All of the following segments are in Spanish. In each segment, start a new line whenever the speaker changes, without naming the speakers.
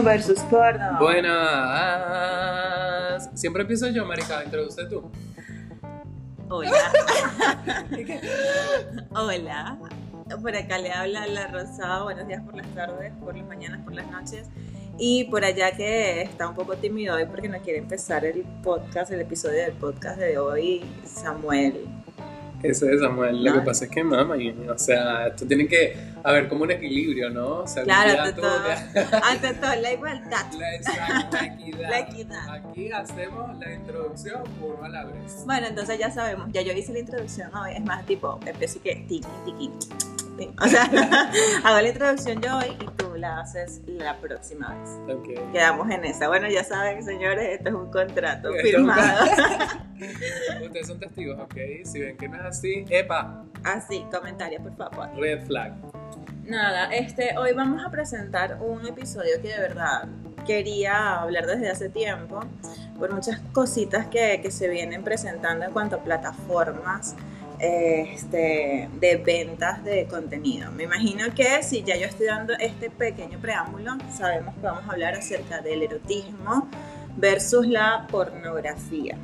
versus porno.
Buenas. Siempre empiezo yo, marica. Introduce tú.
Hola. Hola. Por acá le habla la Rosada. Buenos días por las tardes, por las mañanas, por las noches. Y por allá que está un poco tímido hoy porque no quiere empezar el podcast, el episodio del podcast de hoy, Samuel.
Eso es Samuel. Lo
No.
que pasa es que, mamá, y- o sea, esto tiene que haber como un equilibrio, ¿no? O sea,
Claro, ante
todo
todo,
que-
ante todo, la igualdad.
La, equidad.
La equidad.
Aquí hacemos la introducción la vez.
Bueno, entonces ya sabemos, ya yo hice la introducción hoy, es más tipo, empiezo y que tiki, tiki, O sea, hago la introducción yo hoy y tú la haces la próxima vez.
Ok.
Quedamos en esa. Bueno, ya saben, señores, esto es un contrato
Esto es un
firmado.
Ustedes son testigos, ¿ok? Si ven que no es así, ¡epa!
Así, comentarios, por favor.
Red flag.
Nada, este, hoy vamos a presentar un episodio que de verdad quería hablar desde hace tiempo, por muchas cositas que, que se vienen presentando en cuanto a plataformas este, de ventas de contenido. Me imagino que si ya yo estoy dando este pequeño preámbulo, sabemos que vamos a hablar acerca del erotismo versus la pornografía.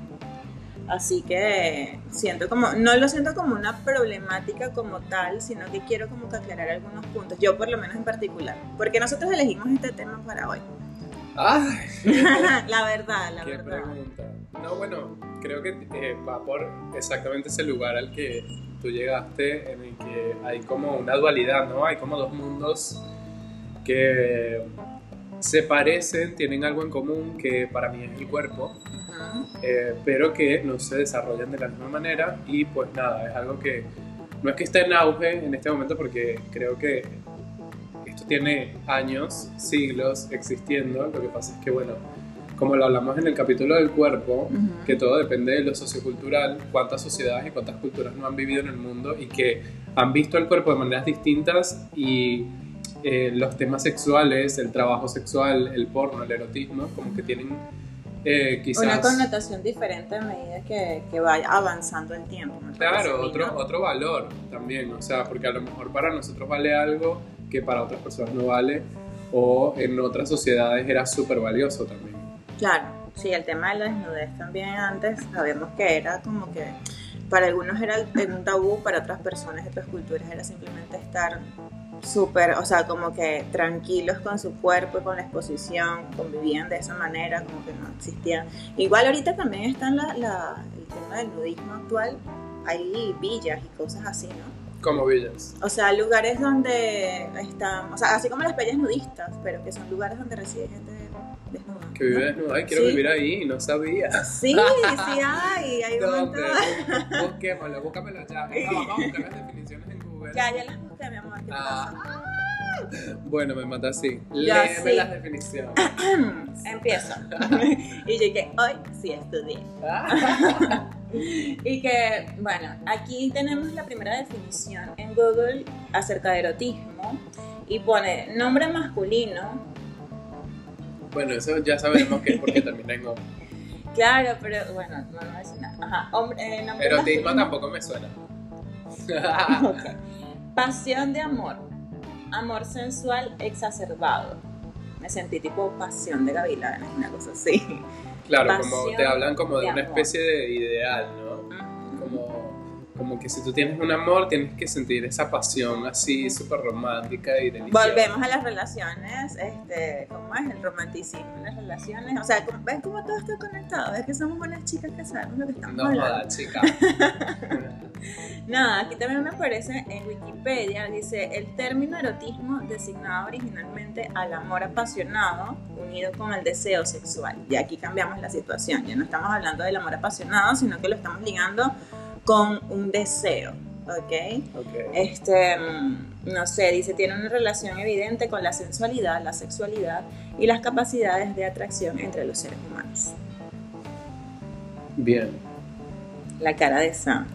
Así que siento como, no lo siento como una problemática como tal, sino que quiero como que algunos puntos, yo por lo menos en particular, porque nosotros elegimos este tema para hoy.
¡Ay!
la verdad, la
Qué
verdad.
pregunta. No, bueno, creo que eh, va por exactamente ese lugar al que tú llegaste, en el que hay como una dualidad, ¿no? Hay como dos mundos que se parecen, tienen algo en común, que para mí es el cuerpo, eh, pero que no se desarrollan de la misma manera y pues nada, es algo que no es que esté en auge en este momento porque creo que esto tiene años, siglos existiendo, lo que pasa es que bueno, como lo hablamos en el capítulo del cuerpo,
Ujú.
que todo depende de lo sociocultural, cuántas sociedades y cuántas culturas no han vivido en el mundo y que han visto el cuerpo de maneras distintas y eh, los temas sexuales, el trabajo sexual, el porno, el erotismo, como que tienen eh, quizás...
Una connotación diferente a medida que, que vaya avanzando el tiempo.
Claro, otro, otro valor también, o sea, porque a lo mejor para nosotros vale algo que para otras personas no vale, o en otras sociedades era súper valioso también.
Claro, sí, el tema de la desnudez también antes sabemos que era como que para algunos era un tabú, para otras personas de otras culturas era simplemente estar súper, o sea, como que tranquilos con su cuerpo con la exposición, convivían de esa manera, como que no existían. Igual ahorita también está la, la- el tema del nudismo actual, hay villas y cosas así, ¿no?
Como villas.
O sea, lugares donde están, o sea, así como las playas nudistas, pero que son lugares donde reside gente desnuda.
Que vive desnuda, ay, quiero
Sí.
vivir ahí, no sabía.
Sí, sí hay, hay un montón.
Busquémoslo, búscamelo ya. Vamos a buscar las definiciones en Google.
Ya, ya las busqué, mi amor. ¿qué
Ah.
pasa?
Bueno, me mata así. Léeme
sí.
las definiciones.
Empiezo. y yo que hoy sí estudié. Y que, bueno, aquí tenemos la primera definición en Google acerca de erotismo. Y pone nombre masculino.
Bueno, eso ya sabemos que es porque en hombre.
Claro, pero bueno, no, no es nada. Ajá, hombre, eh, nombre
Erotismo
masculino.
tampoco me suena.
Pasión de amor. Amor sensual exacerbado. Me sentí tipo pasión de gavilanes, una cosa así.
Claro, como te hablan como de
de
una especie de ideal, ¿no? Como, que si tú tienes un amor, tienes que sentir esa pasión así súper romántica y deliciosa.
Volvemos a las relaciones, este, ¿cómo es? El romanticismo en las relaciones. O sea, ¿cómo- ¿ves cómo todo está conectado? Es que somos buenas chicas que sabemos lo que estamos
No
hablando.
jodas, chica.
Nada, aquí también me aparece en Wikipedia, dice, el término erotismo designaba originalmente al amor apasionado unido con el deseo sexual. Y aquí cambiamos la situación, ya no estamos hablando del amor apasionado, sino que lo estamos ligando con un deseo, ¿ok?
Ok.
Este, mm, no sé, dice, tiene una relación evidente con la sensualidad, la sexualidad y las capacidades de atracción entre los seres humanos.
Bien.
La cara de Sam.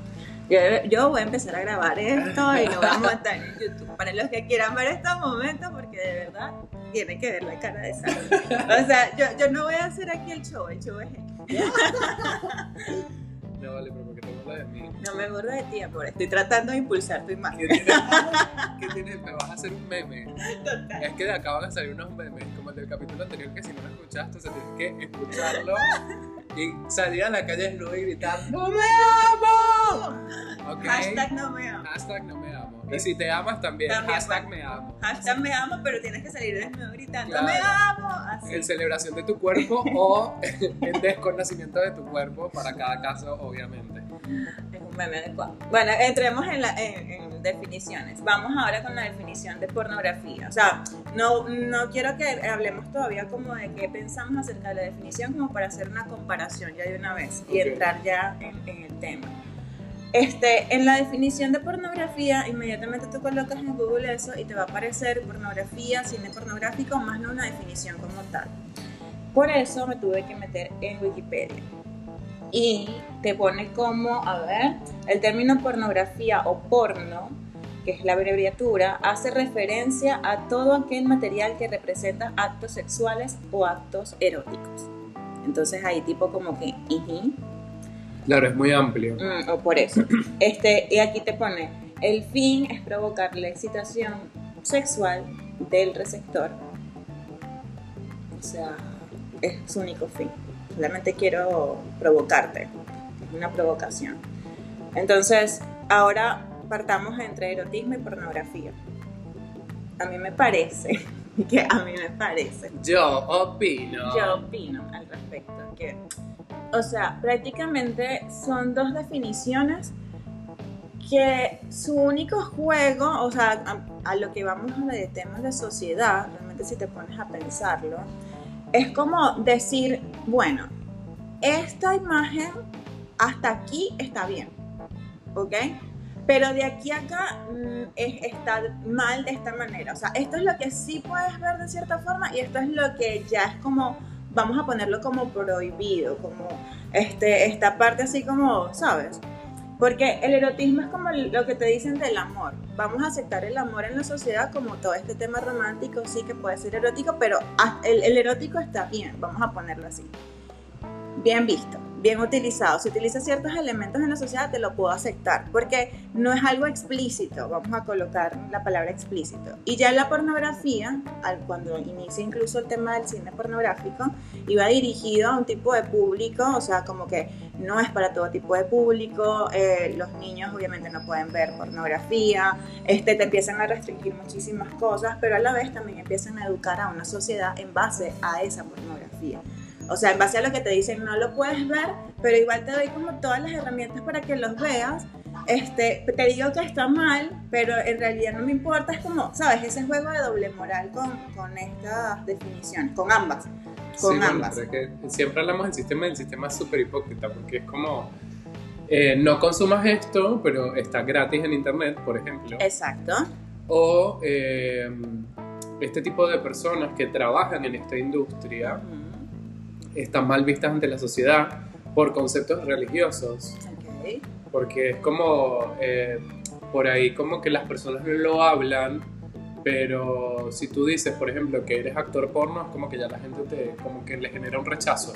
Yo, yo voy a empezar a grabar esto y lo vamos a montar en YouTube. Para los que quieran ver estos momentos, porque de verdad tienen que ver la cara de Sam. O sea, yo, yo no voy a hacer aquí el show, el show es él.
No vale, pero porque te burlas de mí.
No me burlo de ti, amor. Estoy tratando de impulsar tu imagen.
¿Qué tienes? ¿Qué tienes? Me vas a hacer un meme. Es que de acá van a salir unos memes, como el del capítulo anterior, que si no lo escuchaste, o sea, tienes que escucharlo y salir a la calle desnudo y gritar ¡No me amo! ¿Ok?
Hashtag no me amo.
Hashtag no me amo. Y si te amas también,
También,
hashtag
bueno.
me amo.
Hashtag me amo, pero tienes que salir desnudo gritando
Claro.
me amo. Así.
En celebración de tu cuerpo o en desconocimiento de tu cuerpo, para cada caso, obviamente.
Es un meme adecuado. Bueno, entremos en, la- en- en definiciones. Vamos ahora con la definición de pornografía. O sea, no, no quiero que hablemos todavía como de qué pensamos acerca de la definición, como para hacer una comparación ya de una vez y
Ok.
entrar ya en, en el tema. Este, en la definición de pornografía, inmediatamente tú colocas en Google eso y te va a aparecer pornografía, cine pornográfico, más no una definición como tal. Por eso me tuve que meter en Wikipedia. Y te pone como, a ver, el término pornografía o porno, que es la abreviatura, hace referencia a todo aquel material que representa actos sexuales o actos eróticos. Entonces ahí tipo como que, ujú,
Claro, es muy amplio.
Mm, o por eso. Este, y aquí te pone, el fin es provocar la excitación sexual del receptor. O sea, es su único fin. Solamente quiero provocarte. Es una provocación. Entonces, ahora partamos entre erotismo y pornografía. A mí me parece, que a mí me parece
Yo opino.
yo opino al respecto que, o sea, prácticamente son dos definiciones que su único juego, o sea, a, a lo que vamos de temas de sociedad, realmente si te pones a pensarlo, es como decir, bueno, esta imagen hasta aquí está bien, ¿ok? Pero de aquí a acá mm, es, está mal de esta manera. O sea, esto es lo que sí puedes ver de cierta forma y esto es lo que ya es como, vamos a ponerlo como prohibido, como este, esta parte así como, ¿sabes? Porque el erotismo es como lo que te dicen del amor. Vamos a aceptar el amor en la sociedad como todo este tema romántico, sí que puede ser erótico, pero ah, el, el erótico está bien, vamos a ponerlo así. Bien visto, bien utilizado. Si utiliza ciertos elementos en la sociedad, te lo puedo aceptar, porque no es algo explícito, vamos a colocar la palabra explícito. Y ya la pornografía, cuando inicia incluso el tema del cine pornográfico, iba dirigido a un tipo de público, o sea, como que no es para todo tipo de público, eh, los niños obviamente no pueden ver pornografía, este, te empiezan a restringir muchísimas cosas, pero a la vez también empiezan a educar a una sociedad en base a esa pornografía. O sea, en base a lo que te dicen no lo puedes ver, pero igual te doy como todas las herramientas para que los veas. Este, te digo que está mal, pero en realidad no me importa. Es como, ¿sabes? Ese juego de doble moral con, con estas definiciones, con ambas. Con
Sí, bueno,
ambas.
pero es que siempre hablamos del sistema y el sistema es súper hipócrita porque es como eh, no consumas esto, pero está gratis en internet, por ejemplo.
Exacto.
O eh, este tipo de personas que trabajan en esta industria
Ujú.
Están mal vistas ante la sociedad por conceptos religiosos.
Ok.
Porque es como eh, por ahí como que las personas no lo hablan, pero si tú dices, por ejemplo, que eres actor porno, es como que ya la gente te como que le genera un rechazo.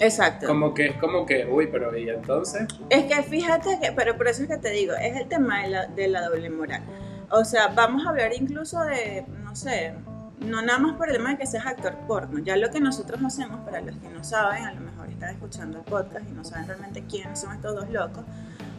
Exacto.
Como que es como que, uy, pero ¿y entonces?
Es que fíjate que, pero por eso es que te digo, es el tema de la, de la doble moral. O sea, vamos a hablar incluso de, no sé, no nada más por el tema de que seas actor porno. Ya lo que nosotros hacemos, para los que no saben, a lo mejor están escuchando el podcast y no saben realmente quiénes son estos dos locos.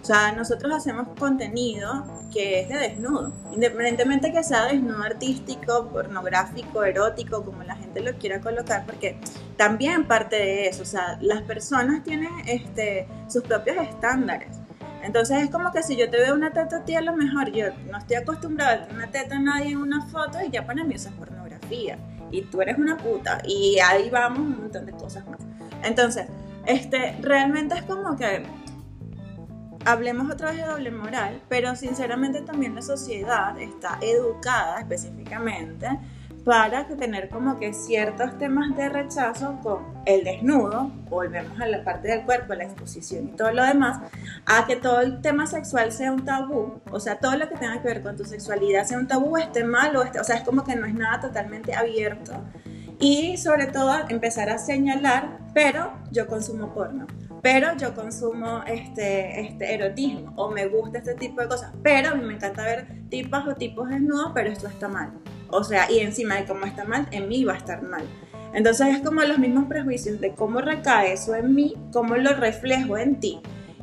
O sea, nosotros hacemos contenido que es de desnudo, independientemente que sea desnudo artístico, pornográfico, erótico, como la gente lo quiera colocar, porque también parte de eso, o sea, las personas tienen este, sus propios estándares. Entonces es como que si yo te veo una teta a ti, a lo mejor yo no estoy acostumbrada a ver una teta a nadie en una foto y ya para mí eso es pornografía. Y tú eres una puta. Y ahí vamos un montón de cosas más. Entonces, este, realmente es como que hablemos otra vez de doble moral, pero sinceramente también la sociedad está educada específicamente para que tener como que ciertos temas de rechazo con el desnudo, volvemos a la parte del cuerpo, la exposición y todo lo demás, a que todo el tema sexual sea un tabú, o sea, todo lo que tenga que ver con tu sexualidad sea un tabú, esté mal o esté, o sea, es como que no es nada totalmente abierto. Y sobre todo empezar a señalar, pero yo consumo porno, pero yo consumo este, este erotismo, o me gusta este tipo de cosas, pero a mí me encanta ver tipas o tipos desnudos, pero esto está mal. O sea, y encima de cómo está mal, en mí va a estar mal. Entonces es como los mismos prejuicios de cómo recae eso en mí, cómo lo reflejo en ti.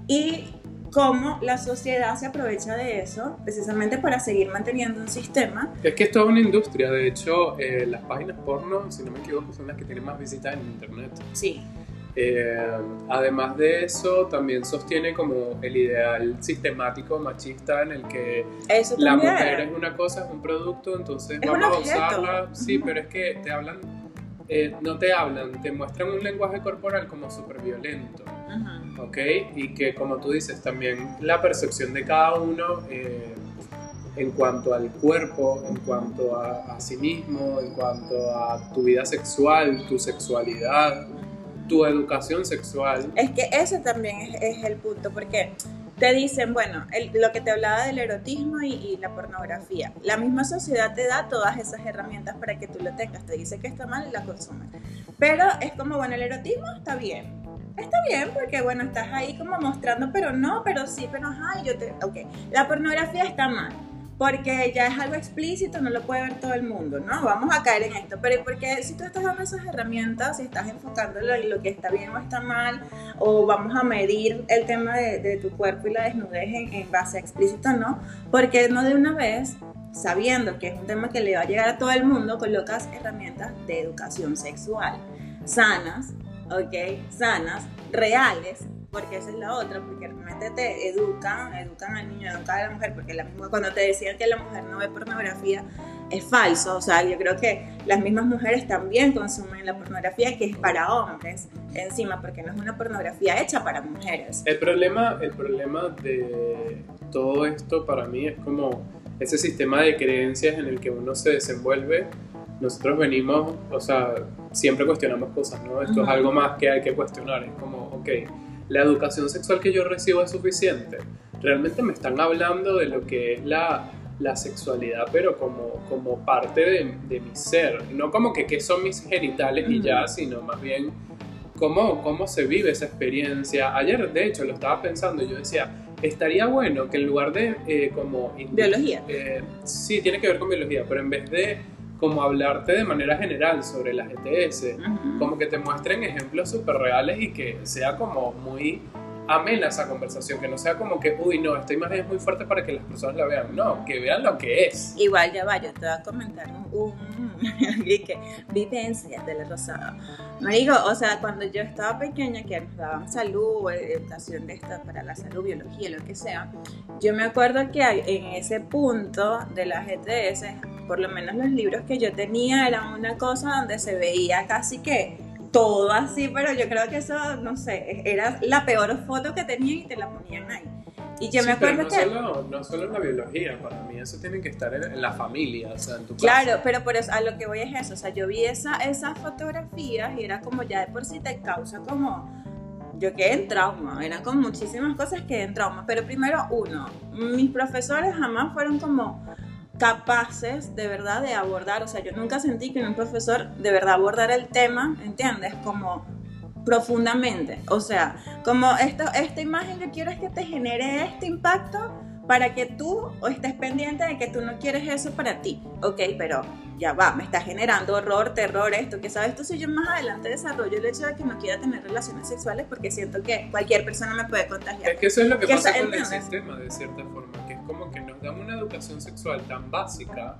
Y cómo la sociedad se aprovecha de eso precisamente para seguir manteniendo un sistema.
Es que es toda una industria, de hecho, eh, las páginas porno, si no me equivoco, son las que tienen más visitas en Internet.
Sí.
Eh, además de eso, también sostiene como el ideal sistemático machista en el que
Eso
la mujer es una cosa, es un producto, entonces
Es
vamos a usarla. Sí, pero es que te hablan, eh, no te hablan, te muestran un lenguaje corporal como súper violento.
Ujú.
¿ok? Y que como tú dices, también la percepción de cada uno eh, en cuanto al cuerpo, en cuanto a, a sí mismo, en cuanto a tu vida sexual, tu sexualidad, tu educación sexual.
Es que ese también es, es el punto, porque te dicen, bueno, el- lo que te hablaba del erotismo y, y la pornografía, la misma sociedad te da todas esas herramientas para que tú lo tengas, te dice que está mal y la consumes. Pero es como, bueno, el erotismo está bien. Está bien porque, bueno, estás ahí como mostrando, pero no, pero sí, pero ajá, yo te... Ok, la pornografía está mal. Porque ya es algo explícito, no lo puede ver todo el mundo, ¿no? Vamos a caer en esto. Pero porque si tú estás dando esas herramientas y estás enfocándolo en lo que está bien o está mal, o vamos a medir el tema de, de tu cuerpo y la desnudez en, en base a explícito, ¿no? Porque no de una vez, sabiendo que es un tema que le va a llegar a todo el mundo, colocas herramientas de educación sexual sanas, ¿ok? Sanas, reales, porque esa es la otra, porque realmente te educan, educan al niño, educan a la mujer, porque la misma, cuando te decían que la mujer no ve pornografía, es falso, o sea, yo creo que las mismas mujeres también consumen la pornografía que es para hombres encima, porque no es una pornografía hecha para mujeres.
El problema, el problema de todo esto para mí es como ese sistema de creencias en el que uno se desenvuelve. Nosotros venimos, o sea, siempre cuestionamos cosas, ¿no? Esto es
Ujú.
algo más que hay que cuestionar. Es como, ok, la educación sexual que yo recibo es suficiente. Realmente me están hablando de lo que es la, la sexualidad, pero como, como parte de, de mi ser. No como que qué son mis genitales y ya, sino más bien cómo, cómo se vive esa experiencia. Ayer, de hecho, lo estaba pensando y yo decía, estaría bueno que en lugar de eh, como...
Biología.
eh, sí, tiene que ver con biología, pero en vez de como hablarte de manera general sobre las ETS,
Ujú.
como que te muestren ejemplos súper reales y que sea como muy amena esa conversación, que no sea como que, uy, no, esta imagen es muy fuerte para que las personas la vean, no, que vean lo que es.
Igual ya va, yo te voy a comentar un, que vivencia de la rosada. Digo, o sea, cuando yo estaba pequeña que nos daban salud, educación de esta para la salud, biología, lo que sea, yo me acuerdo que en ese punto de las ETS, por lo menos los libros que yo tenía eran una cosa donde se veía casi que todo así, pero yo creo que eso, no sé, era la peor foto que tenían y te la ponían ahí. Y yo
Sí,
me acuerdo
no
que...
Solo, no solo en la biología, para mí eso tiene que estar en, en la familia, o sea, en tu casa.
Claro, pero por eso a lo que voy es eso, o sea, yo vi esa, esas fotografías y era como ya de por sí te causa como, yo quedé en trauma, eran con muchísimas cosas que en trauma, pero primero uno, mis profesores jamás fueron como capaces de verdad de abordar, o sea, yo nunca sentí que un profesor de verdad abordara el tema, ¿entiendes? Como profundamente, o sea, como esto, esta imagen yo quiero es que te genere este impacto para que tú estés pendiente de que tú no quieres eso para ti, ok, pero ya va, me está generando horror, terror, esto, que sabes tú, si yo más adelante desarrollo el hecho de que no quiera tener relaciones sexuales porque siento que cualquier persona me puede contagiar.
Es que eso es lo que
Que
pasa con el sistema, de cierta forma, que es como que educación sexual tan básica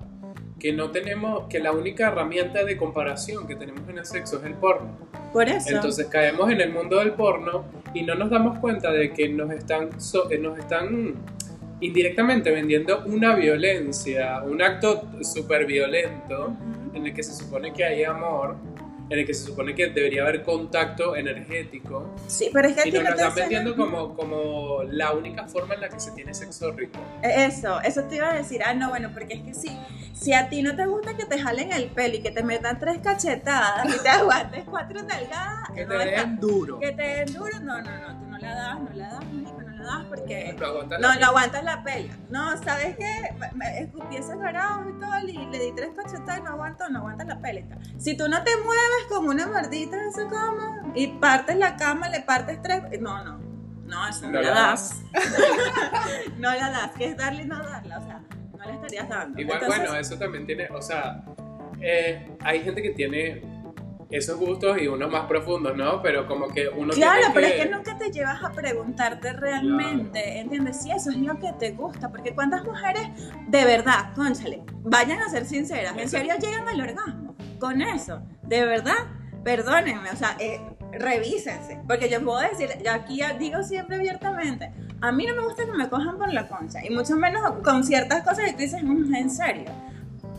que no tenemos, que la única herramienta de comparación que tenemos en el sexo es el porno.
Por eso.
Entonces caemos en el mundo del porno y no nos damos cuenta de que nos están, so- eh, nos están indirectamente vendiendo una violencia, un acto súper violento en el que se supone que hay amor, en el que se supone que debería haber contacto energético.
Sí, pero es que
y nos
no
están vendiendo como, como la única forma en la que se tiene sexo rico.
Eso, eso te iba a decir, ah, no, bueno, porque es que sí, si a ti no te gusta que te jalen el pelo y que te metan tres cachetadas y te aguantes cuatro nalgadas,
Que
no
te den duro.
que te den duro, no, no, no, tú no la das, no la das, mijo, no la das porque
Lo aguantas
no,
la-
no aguantas la pela. No, ¿sabes qué? Me, me escupí ese carajo y todo, y le di tres cachetadas y no aguanto, no aguantas la pela. Si tú no te mueves como una mardita en esa cama y partes la cama, le partes tres, no, no, no, eso no,
No
la
la
das. no la das, que es darle y no darla, o sea, no le estás estarías dando.
Igual,
Entonces,
bueno, eso también tiene, o sea, eh, hay gente que tiene esos gustos y unos más profundos, ¿no? Pero como que uno
Claro,
tiene
pero
que...
es que nunca te llevas a preguntarte realmente, ¿entiendes? Si eso es lo que te gusta, porque cuántas mujeres de verdad, conchale, vayan a ser sinceras, en serio llegan al orgasmo con eso, de verdad, perdónenme, o sea, eh, revísense, porque yo puedo decir, yo aquí digo siempre abiertamente, a mí no me gusta que me cojan por la concha, y mucho menos con ciertas cosas que tú dices, "Mm, en serio,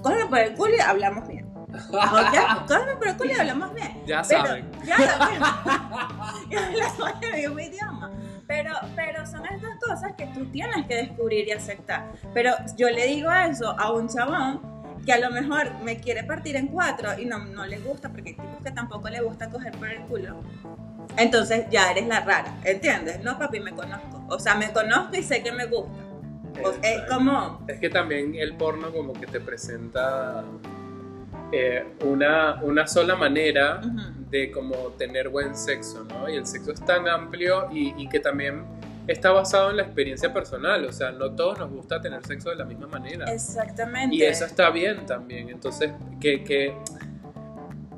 cógeme por el culo y hablamos bien. ¿Ok? Cógeme por el culo y hablamos bien.
Ya
Pero-
saben.
Ya saben. Hablamos el mismo idioma. Pero, pero son estas cosas que tú tienes que descubrir y aceptar. Pero yo le digo eso a un chabón que a lo mejor me quiere partir en cuatro y no, no le gusta, porque hay tipos que tampoco le gusta coger por el culo. Entonces ya eres la rara, ¿entiendes? No, papi, me conozco. O sea, me conozco y sé que me gusta. O- es como...
Es que también el porno como que te presenta eh, una, una sola manera de como tener buen sexo, ¿no? Y el sexo es tan amplio y, y que también está basado en la experiencia personal, o sea, no todos nos gusta tener sexo de la misma manera.
Exactamente.
Y eso está bien también, entonces que, que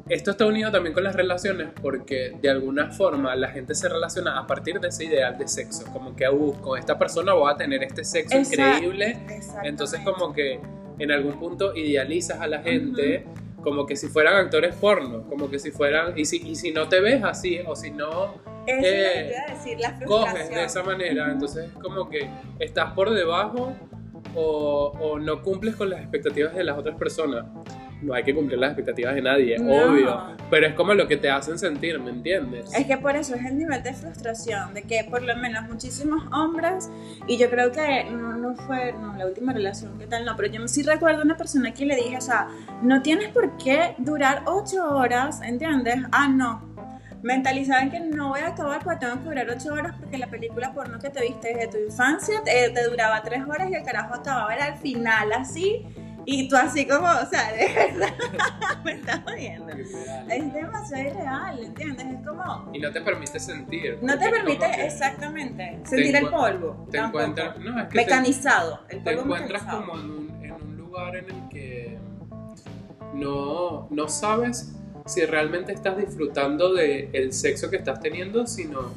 esto está unido también con las relaciones porque de alguna forma la gente se relaciona a partir de ese ideal de sexo, como que uh, con esta persona voy a tener este sexo
Esa-
increíble, entonces como que en algún punto idealizas a la gente como que si fueran actores porno, como que si fueran, y si, y si no te ves así, o si no
Eso
eh,
decir, la
coges de esa manera, entonces es como que estás por debajo o, o no cumples con las expectativas de las otras personas. No hay que cumplir las expectativas de nadie,
No.
obvio, pero es como lo que te hacen sentir, ¿me entiendes?
Es que por eso es el nivel de frustración, de que por lo menos muchísimos hombres, y yo creo que no, no fue no, la última relación que tal, no, pero yo sí recuerdo una persona que le dije, o sea, no tienes por qué durar ocho horas, ¿entiendes? Ah, no. Mentalizada en que no voy a acabar porque tengo que durar ocho horas porque la película porno que te viste desde tu infancia te, te duraba tres horas y el carajo acababa era al final así y tú así como, o sea, de verdad me estás jodiendo. Es demasiado irreal, ¿entiendes? Es como...
Y no te permite sentir.
No te permite exactamente sentir el polvo.
Te
tampoco.
encuentras, no, es que te-
Mecanizado. El
te
polvo
encuentras
mecanizado.
como en un, en un lugar en el que no, no sabes si realmente estás disfrutando del sexo que estás teniendo, sino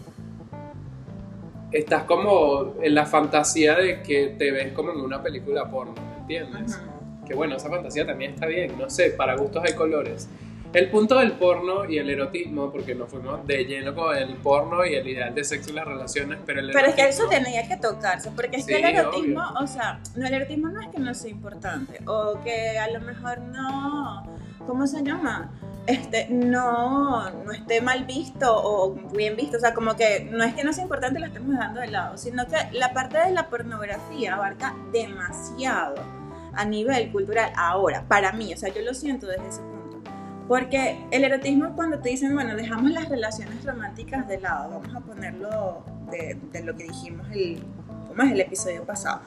estás como en la fantasía de que te ves como en una película porno, ¿me entiendes? Que bueno, esa fantasía también está bien, no sé, para gustos hay colores. El punto del porno y el erotismo, porque nos fuimos de lleno con el porno y el ideal de sexo y las relaciones, pero el
Pero es que eso
erotismo-
tenía que tocarse, porque es que
Sí,
el erotismo,
obvio.
o sea, no, el erotismo no es que no sea importante, o que a lo mejor no, ¿cómo se llama? Este, no, no esté mal visto o bien visto, o sea, como que no es que no sea importante, lo estemos dejando de lado, sino que la parte de la pornografía abarca demasiado a nivel cultural ahora, para mí, o sea, yo lo siento desde ese punto. Porque el erotismo cuando te dicen, bueno, dejamos las relaciones románticas de lado, vamos a ponerlo de, de lo que dijimos el, ¿cómo es el episodio pasado.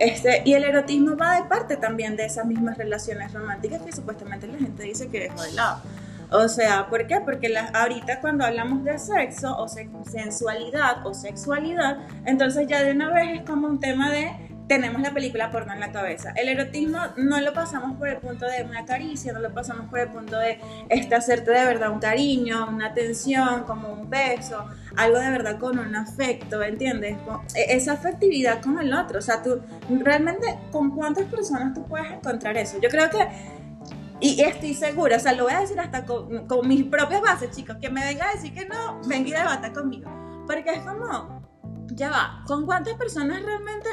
Este, y el erotismo va de parte también de esas mismas relaciones románticas que supuestamente la gente dice que dejó de lado. O sea, ¿por qué? Porque las- ahorita cuando hablamos de sexo o se- sensualidad o sexualidad, entonces ya de una vez es como un tema de tenemos la película porno en la cabeza. El erotismo no lo pasamos por el punto de una caricia, no lo pasamos por el punto de este, hacerte de verdad un cariño, una atención, como un beso, algo de verdad con un afecto, ¿entiendes? E- Esa afectividad con el otro. O sea, tú realmente, ¿con cuántas personas tú puedes encontrar eso? Yo creo que y estoy segura, o sea, lo voy a decir hasta con, con mis propias bases, chicos, que me venga a decir que no, venga y debata conmigo. Porque es como, ya va, ¿con cuántas personas realmente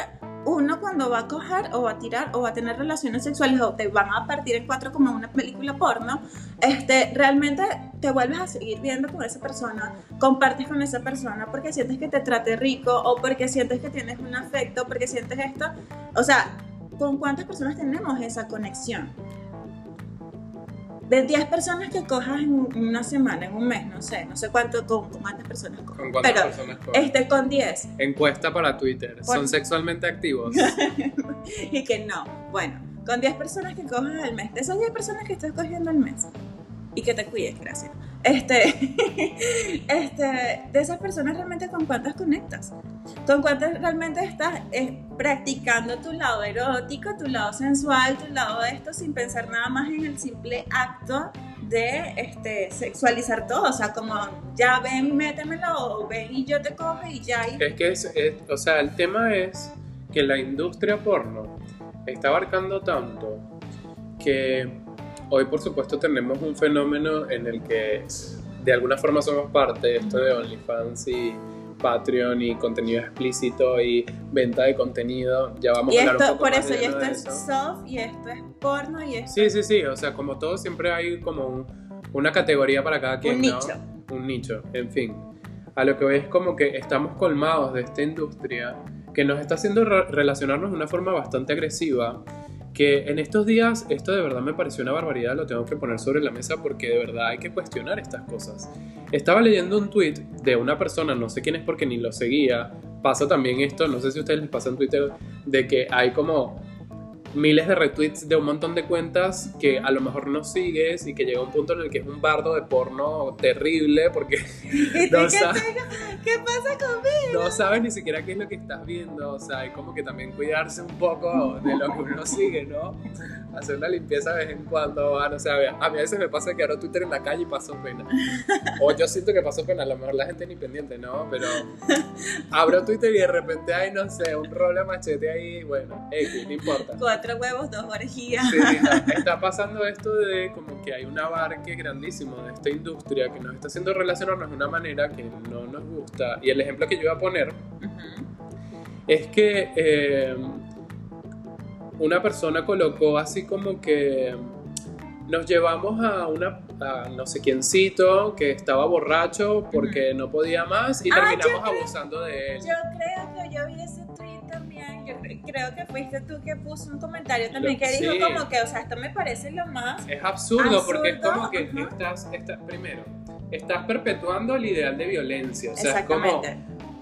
uno cuando va a coger o va a tirar o va a tener relaciones sexuales o te van a partir en cuatro como una película porno, este, realmente te vuelves a seguir viendo con esa persona, compartes con esa persona porque sientes que te trate rico o porque sientes que tienes un afecto, porque sientes esto? O sea, ¿con cuántas personas tenemos esa conexión? De 10 personas que cojas en una semana, en un mes, no sé, no sé cuánto, con, con cuántas personas cojas.
¿Con cuántas
Pero,
personas coges?
Este, con 10.
Encuesta para Twitter.
Por-
¿Son sexualmente activos?
y que no. Bueno, con 10 personas que cojas al mes. De esas 10 personas que estás cogiendo al mes, y que te cuides, gracias. Este, este, de esas personas realmente con cuántas conectas, con cuántas realmente estás eh, practicando tu lado erótico, tu lado sensual, tu lado de esto sin pensar nada más en el simple acto de este, sexualizar todo, o sea, como ya ven, métemelo, o ven y yo te cojo y ya.
Es que, es, o sea, el tema es que la industria porno está abarcando tanto que hoy por supuesto tenemos un fenómeno en el que de alguna forma somos parte de esto de OnlyFans y Patreon y contenido explícito y venta de contenido. Ya vamos
y
a hablar
esto,
un poco
por
más
eso, y esto es
eso.
soft, y esto es porno, y esto
Sí, sí, sí, o sea, como todo siempre hay como un- una categoría para cada quien,
Un
¿no?
nicho.
Un nicho, en fin. A lo que es como que estamos colmados de esta industria que nos está haciendo re- relacionarnos de una forma bastante agresiva, que en estos días esto de verdad me pareció una barbaridad, lo tengo que poner sobre la mesa porque de verdad hay que cuestionar estas cosas. Estaba leyendo un tweet de una persona, no sé quién es porque ni lo seguía, pasa también esto, no sé si a ustedes les pasa en Twitter, de que hay como miles de retweets de un montón de cuentas que a lo mejor no sigues y que llega un punto en el que es un bardo de porno terrible porque
¿Y tú
no,
qué,
sa-
te- qué pasa conmigo?
no sabes ni siquiera qué es lo que estás viendo, o sea, hay como que también cuidarse un poco de lo que uno sigue, ¿no? Hacer una limpieza de vez en cuando, ah, no sé, a mí a mí a veces me pasa que abro Twitter en la calle y paso pena. O yo siento que paso pena, a lo mejor la gente ni pendiente, ¿no? Pero abro Twitter y de repente hay, no sé, un rol de machete ahí, bueno, X, no importa.
Cuatro huevos, dos orgías.
Sí, está pasando esto de como que hay un abarque grandísimo de esta industria que nos está haciendo relacionarnos de una manera que no nos gusta. Y el ejemplo que yo iba a poner es que eh, una persona colocó así como que nos llevamos a una a no sé quiéncito que estaba borracho porque no podía más y
Ah,
terminamos
creo-
abusando de él.
Yo creo que yo vi ese tweet también. Yo cre- creo que fuiste tú que puso un comentario también
Lo-
que dijo
sí.
como que, o sea, esto me parece lo más.
Es absurdo, porque es como que
ajá.
estás, estás, primero, estás perpetuando el ideal de violencia. O sea, es como.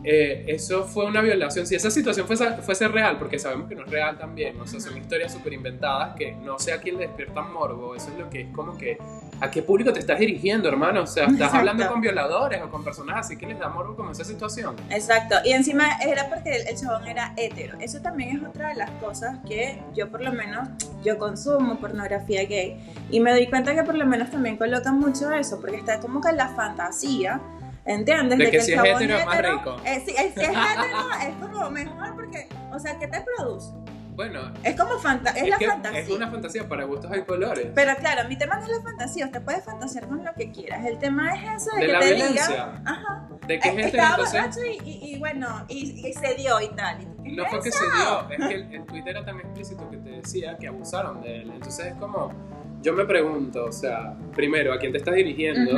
Eh, eso fue una violación. Si esa situación fuese, fuese real, porque sabemos que no es real también, o sea, son historias súper inventadas que no sé a quién le despiertan morbo. Eso es lo que es como que, ¿a qué público te estás dirigiendo, hermano? O sea, estás
Exacto.
hablando con violadores o con personas así que les da morbo como esa situación.
Exacto. Y encima era porque el, el chabón era hetero. Eso también es otra de las cosas que yo por lo menos, yo consumo pornografía gay. Y me doy cuenta que por lo menos también colocan mucho eso, porque está como que la fantasía. ¿Entiendes?
De que
el
si es
chabón
hetero es más rico.
eh, sí, eh, si es hetero es como mejor porque, o sea, ¿qué te produce?
Bueno,
Es como fanta es, la
que
fantasía.
es una fantasía para gustos hay colores.
Pero claro, mi tema no es la fantasía, usted puede fantasear con lo que quieras. El tema es eso de,
de
que
la
te digan, ajá,
De que
eh,
es hetero,
estaba borracho y, y- y bueno, y, y se dio y tal. ¿Y tú qué
No fue que se dio, es que el, el tweet era tan explícito que te decía que abusaron de él. Entonces es como, yo me pregunto, o sea, primero, ¿a quién te estás dirigiendo?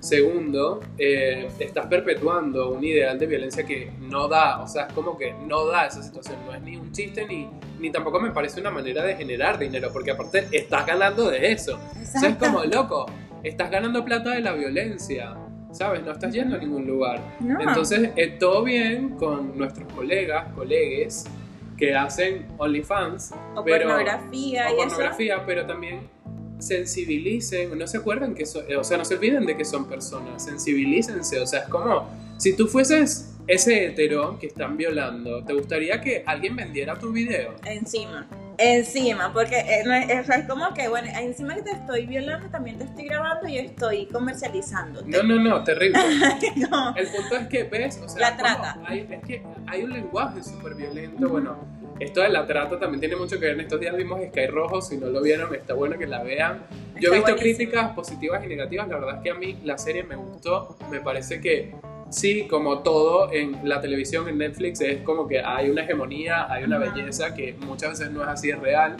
Segundo, eh, estás perpetuando un ideal de violencia que no da, o sea, es como que no da esa situación, no es ni un chiste ni, ni tampoco me parece una manera de generar dinero, porque aparte estás ganando de eso. O sea, es como, loco, estás ganando plata de la violencia, ¿sabes? No estás yendo a ningún lugar.
No.
Entonces, eh, todo bien con nuestros colegas, colegues, que hacen OnlyFans
o
pero-
pornografía
o
y
pornografía, pero también sensibilicen, no se acuerdan que son, eh, o sea, no se olviden de que son personas, sensibilícense, o sea, es como, si tú fueses ese hetero que están violando, ¿te gustaría que alguien vendiera tu video?
Encima. Encima, porque eh, no es, es- como que, bueno, encima que te estoy violando, también te estoy grabando y estoy comercializando.
No, no, no, terrible.
Como-
El punto es que, ¿ves? O sea,
La trata.
Hay, es que hay un lenguaje súper violento. Bueno, esto de la trata también tiene mucho que ver. En estos días vimos Sky Rojo. Si no lo vieron, está bueno que la vean. Yo he visto
buenísimo.
críticas positivas y negativas. La verdad es que a mí la serie me gustó. Me parece que sí, como todo en la televisión, en Netflix, es como que hay una hegemonía, hay una belleza que muchas veces no es así, es real.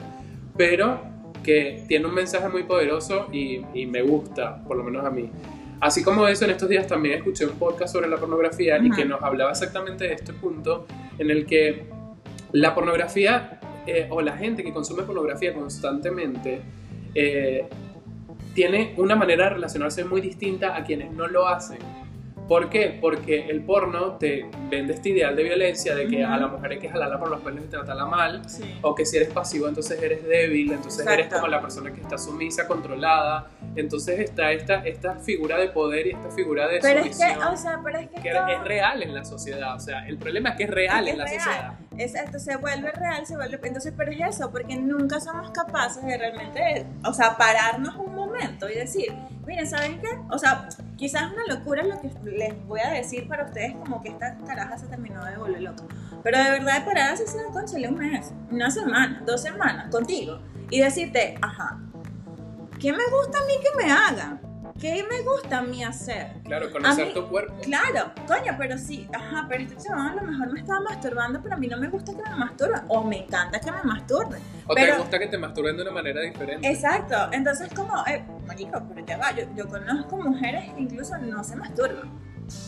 Pero que tiene un mensaje muy poderoso y, y me gusta, por lo menos a mí. Así como eso, en estos días también escuché un podcast sobre la pornografía y que nos hablaba exactamente de este punto en el que la pornografía eh, o la gente que consume pornografía constantemente eh, tiene una manera de relacionarse muy distinta a quienes no lo hacen. ¿Por qué? Porque el porno te vende este ideal de violencia de que
Ujú.
a la mujer hay que jalarla por los pelos y tratarla mal,
Sí.
o que si eres pasivo entonces eres débil, entonces eres
Exacto.
como la persona que está sumisa, controlada. Entonces está esta, esta figura de poder y esta figura de
Pero es que,
sumisión
o sea, pero es que,
que
todo-
es real en la sociedad. O sea, el problema es que es real
Es
en la
real.
sociedad.
Exacto, se vuelve real, se vuelve. Entonces, pero es eso, porque nunca somos capaces de realmente, o sea, pararnos un y decir, miren, ¿saben qué? O sea, quizás una locura lo que les voy a decir para ustedes, como que esta caraja se terminó de volver loca. Pero de verdad, parar así, sea, conchale, un mes, una semana, dos semanas contigo y decirte, ajá, ¿qué me gusta a mí que me hagan? ¿Qué me gusta a mí hacer?
Claro, conocer
mí-
tu cuerpo.
Claro, coño, pero sí, ajá, pero este chaval a lo mejor me estaba masturbando, pero a mí no me gusta que me masturben, o me encanta que me masturben.
O
pero-
te gusta que te masturben de una manera diferente.
Exacto, entonces como, eh, marico, pero ya va, yo, yo conozco mujeres que incluso no se masturban,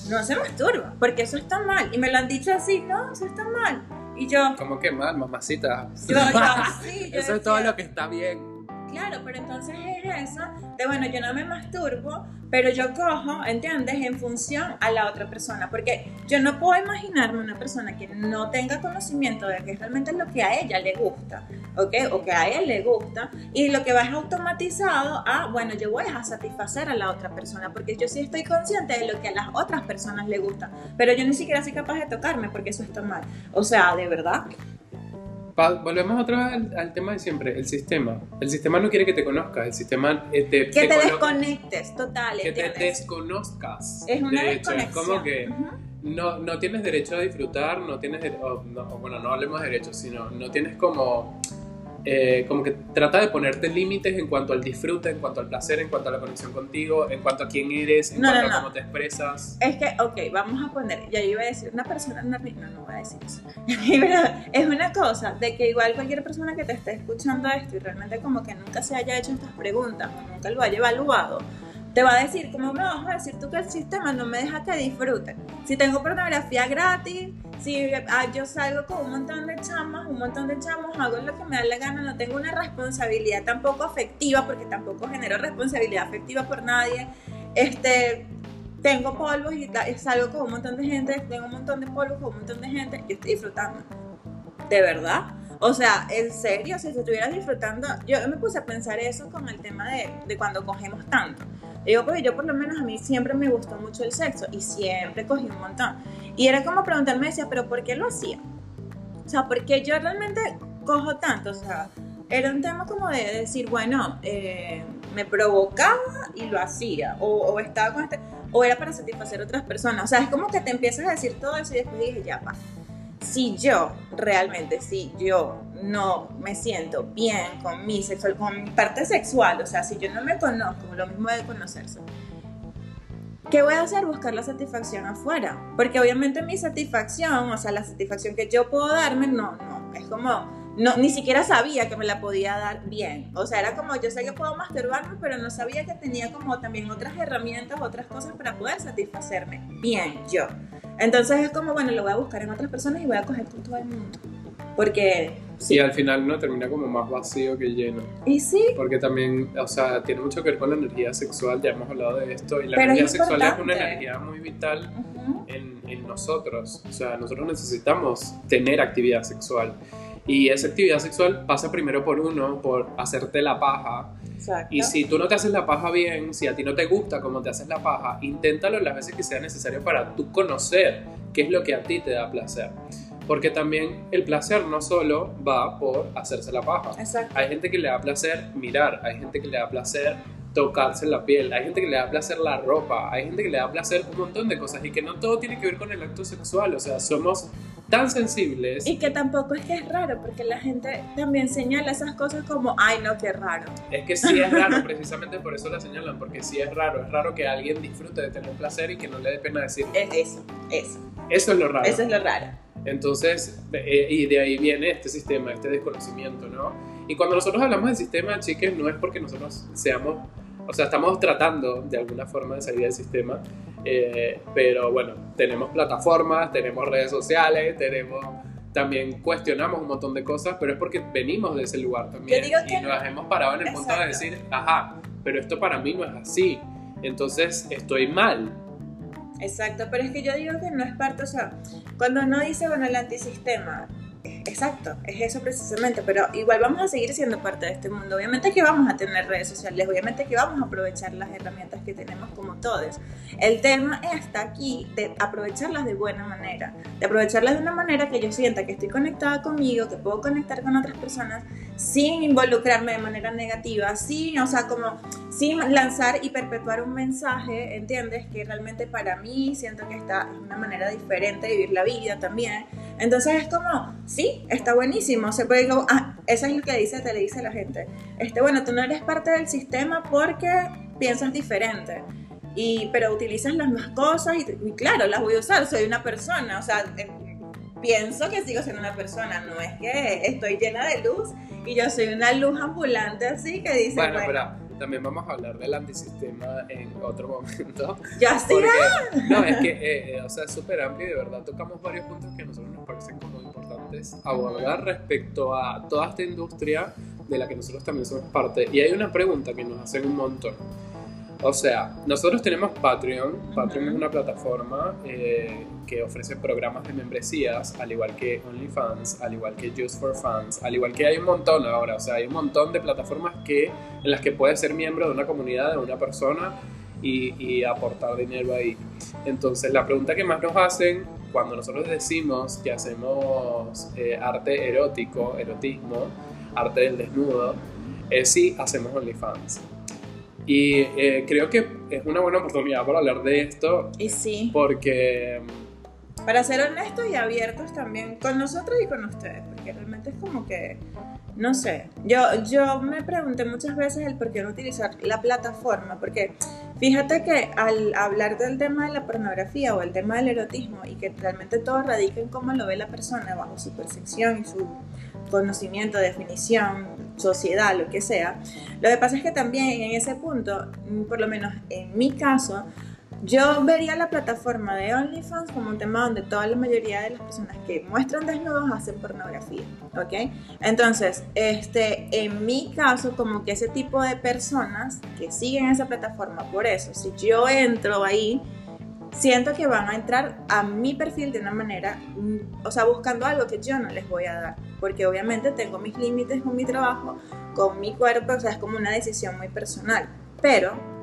no se masturban, porque eso está mal, y me lo han dicho así, no, eso está mal, y yo,
Como que mal, mamacita.
yo, yo, sí, yo
Eso es todo lo que está bien.
Claro, pero entonces es eso de, bueno, yo no me masturbo, pero yo cojo, ¿entiendes? En función a la otra persona, porque yo no puedo imaginarme una persona que no tenga conocimiento de que es realmente lo que a ella le gusta, ¿ok? O que a él le gusta, y lo que va es automatizado a, bueno, yo voy a satisfacer a la otra persona, porque yo sí estoy consciente de lo que a las otras personas le gusta, pero yo ni siquiera soy capaz de tocarme porque eso está mal. O sea, de verdad.
Volvemos otra vez al, al tema de siempre, el sistema. El sistema no quiere que te conozcas, el sistema eh, te,
Que te desconectes, total,
que te desconozcas.
Es una
de hecho, es como que no, no tienes derecho a disfrutar, no tienes, de- o no, o bueno, no hablemos de derechos, sino no tienes como, eh, como que trata de ponerte límites en cuanto al disfrute, en cuanto al placer, en cuanto a la conexión contigo, en cuanto a quién eres, en
No,
cuanto
no,
a cómo te expresas.
Es que, ok, vamos a poner, ya iba a decir, una persona, una, no, no voy a decir eso, es una cosa de que igual cualquier persona que te esté escuchando esto y realmente como que nunca se haya hecho estas preguntas o nunca lo haya evaluado, te va a decir, ¿cómo me vas a decir tú que el sistema no me deja que disfrute? Si tengo pornografía gratis, si ah, yo salgo con un montón de chamas, un montón de chamos, hago lo que me da la gana, no tengo una responsabilidad tampoco afectiva, porque tampoco genero responsabilidad afectiva por nadie, este, tengo polvos y salgo con un montón de gente, tengo un montón de polvos con un montón de gente, yo estoy disfrutando. ¿De verdad? O sea, en serio, si estuvieras disfrutando, yo me puse a pensar eso con el tema de, de cuando cogemos tanto. Digo, porque yo por lo menos a mí siempre me gustó mucho el sexo y siempre cogí un montón. Y era como preguntarme, decía, pero ¿por qué lo hacía? O sea, ¿por qué yo realmente cojo tanto? O sea, era un tema como de decir, bueno, eh, me provocaba y lo hacía. O, o estaba con este, o era para satisfacer a otras personas. O sea, es como que te empiezas a decir todo eso y después dije, ya, pa. Si yo realmente, si yo no me siento bien con mi sexual, con mi parte sexual, o sea, si yo no me conozco, lo mismo de conocerse, ¿qué voy a hacer? Buscar la satisfacción afuera. Porque obviamente mi satisfacción, o sea, la satisfacción que yo puedo darme, no, no, es como, no, ni siquiera sabía que me la podía dar bien. O sea, era como, yo sé que puedo masturbarme, pero no sabía que tenía como también otras herramientas, otras cosas para poder satisfacerme bien yo. Entonces es como, bueno, lo voy a buscar en otras personas y voy a coger con todo el mundo. Porque,
Y al final no termina como más vacío que lleno.
y sí,
Porque también, o sea, tiene mucho que ver con la energía sexual, ya hemos hablado de esto, y la
Pero es
energía sexual es una energía muy vital en nosotros. O sea, nosotros necesitamos tener actividad sexual. Y esa actividad sexual pasa primero por uno, por hacerte la paja.
exacto.
Y si tú no te haces la paja bien, si a ti no te gusta cómo te haces la paja, inténtalo las veces que sea necesario para tú conocer qué es lo que a ti te da placer. Porque también el placer no solo va por hacerse la paja.
Exacto.
Hay gente que le da placer mirar, hay gente que le da placer tocarse la piel, hay gente que le da placer la ropa, hay gente que le da placer un montón de cosas y que no todo tiene que ver con el acto sexual, o sea, somos tan sensibles.
Y que tampoco es que es raro, porque la gente también señala esas cosas como, ay, no, qué raro.
Es que sí es raro, precisamente por eso la señalan, porque sí es raro, es raro que alguien disfrute de tener placer y que no le dé pena decirlo.
Es eso, eso.
Eso es lo raro.
Eso es lo raro.
Entonces, eh, y de ahí viene este sistema, este desconocimiento, ¿no? Y cuando nosotros hablamos del sistema, chiques, no es porque nosotros seamos, o sea, estamos tratando de alguna forma de salir del sistema, eh, pero bueno, tenemos plataformas, tenemos redes sociales, tenemos, también cuestionamos un montón de cosas, pero es porque venimos de ese lugar también.
Que
y nos hemos parado en el punto de
Exacto.
decir, ajá, pero esto para mí no es así, entonces estoy mal.
Exacto, pero es que yo digo que no es parte, o sea, cuando uno dice, bueno, el antisistema, Exacto, es eso precisamente, pero igual vamos a seguir siendo parte de este mundo. Obviamente que vamos a tener redes sociales, obviamente que vamos a aprovechar las herramientas que tenemos como todos. El tema está aquí de aprovecharlas de buena manera, de aprovecharlas de una manera que yo sienta que estoy conectada conmigo, que puedo conectar con otras personas sin involucrarme de manera negativa, sin, o sea, como sin lanzar y perpetuar un mensaje, ¿entiendes? Que realmente para mí siento que esta es una manera diferente de vivir la vida también. Entonces es como, sí, está buenísimo. Se puede, ah, eso es lo que dice, te le dice la gente. Este, bueno, tú no eres parte del sistema porque piensas diferente. Y, pero utilizas las mismas cosas y, claro, las voy a usar, soy una persona, o sea, eh, pienso que sigo siendo una persona, no es que estoy llena de luz y yo soy una luz ambulante así que dice...
Bueno, pero también vamos a hablar del antisistema en otro momento.
Ya sí.
No, es que, eh, eh, o sea, es súper amplio y de verdad tocamos varios puntos que a nosotros nos parecen como importantes abordar respecto a toda esta industria de la que nosotros también somos parte. Y hay una pregunta que nos hacen un montón. O sea, nosotros tenemos Patreon. Patreon es una plataforma eh, que ofrece programas de membresías, al igual que OnlyFans, al igual que Just for Fans, al igual que hay un montón ahora. O sea, hay un montón de plataformas que, en las que puedes ser miembro de una comunidad, de una persona y, aportar dinero ahí. Entonces, la pregunta que más nos hacen cuando nosotros decimos que hacemos eh, arte erótico, erotismo, arte del desnudo, es si hacemos OnlyFans. Y eh, creo que es una buena oportunidad para hablar de esto.
Y sí.
Porque...
Para ser honestos y abiertos también con nosotros y con ustedes, porque realmente es como que, no sé, yo, yo me pregunté muchas veces el por qué no utilizar la plataforma, porque fíjate que al hablar del tema de la pornografía o el tema del erotismo y que realmente todo radica en cómo lo ve la persona bajo su percepción y su conocimiento, definición, sociedad, lo que sea. Lo que pasa es que también en ese punto, mm, por lo menos en mi caso, yo vería la plataforma de OnlyFans como un tema donde toda la mayoría de las personas que muestran desnudos hacen pornografía, ¿ok? Entonces, este, en mi caso, como que ese tipo de personas que siguen esa plataforma, por eso, si yo entro ahí, siento que van a entrar a mi perfil de una manera, mm, o sea, buscando algo que yo no les voy a dar, porque obviamente tengo mis límites con mi trabajo, con mi cuerpo, o sea, es como una decisión muy personal, pero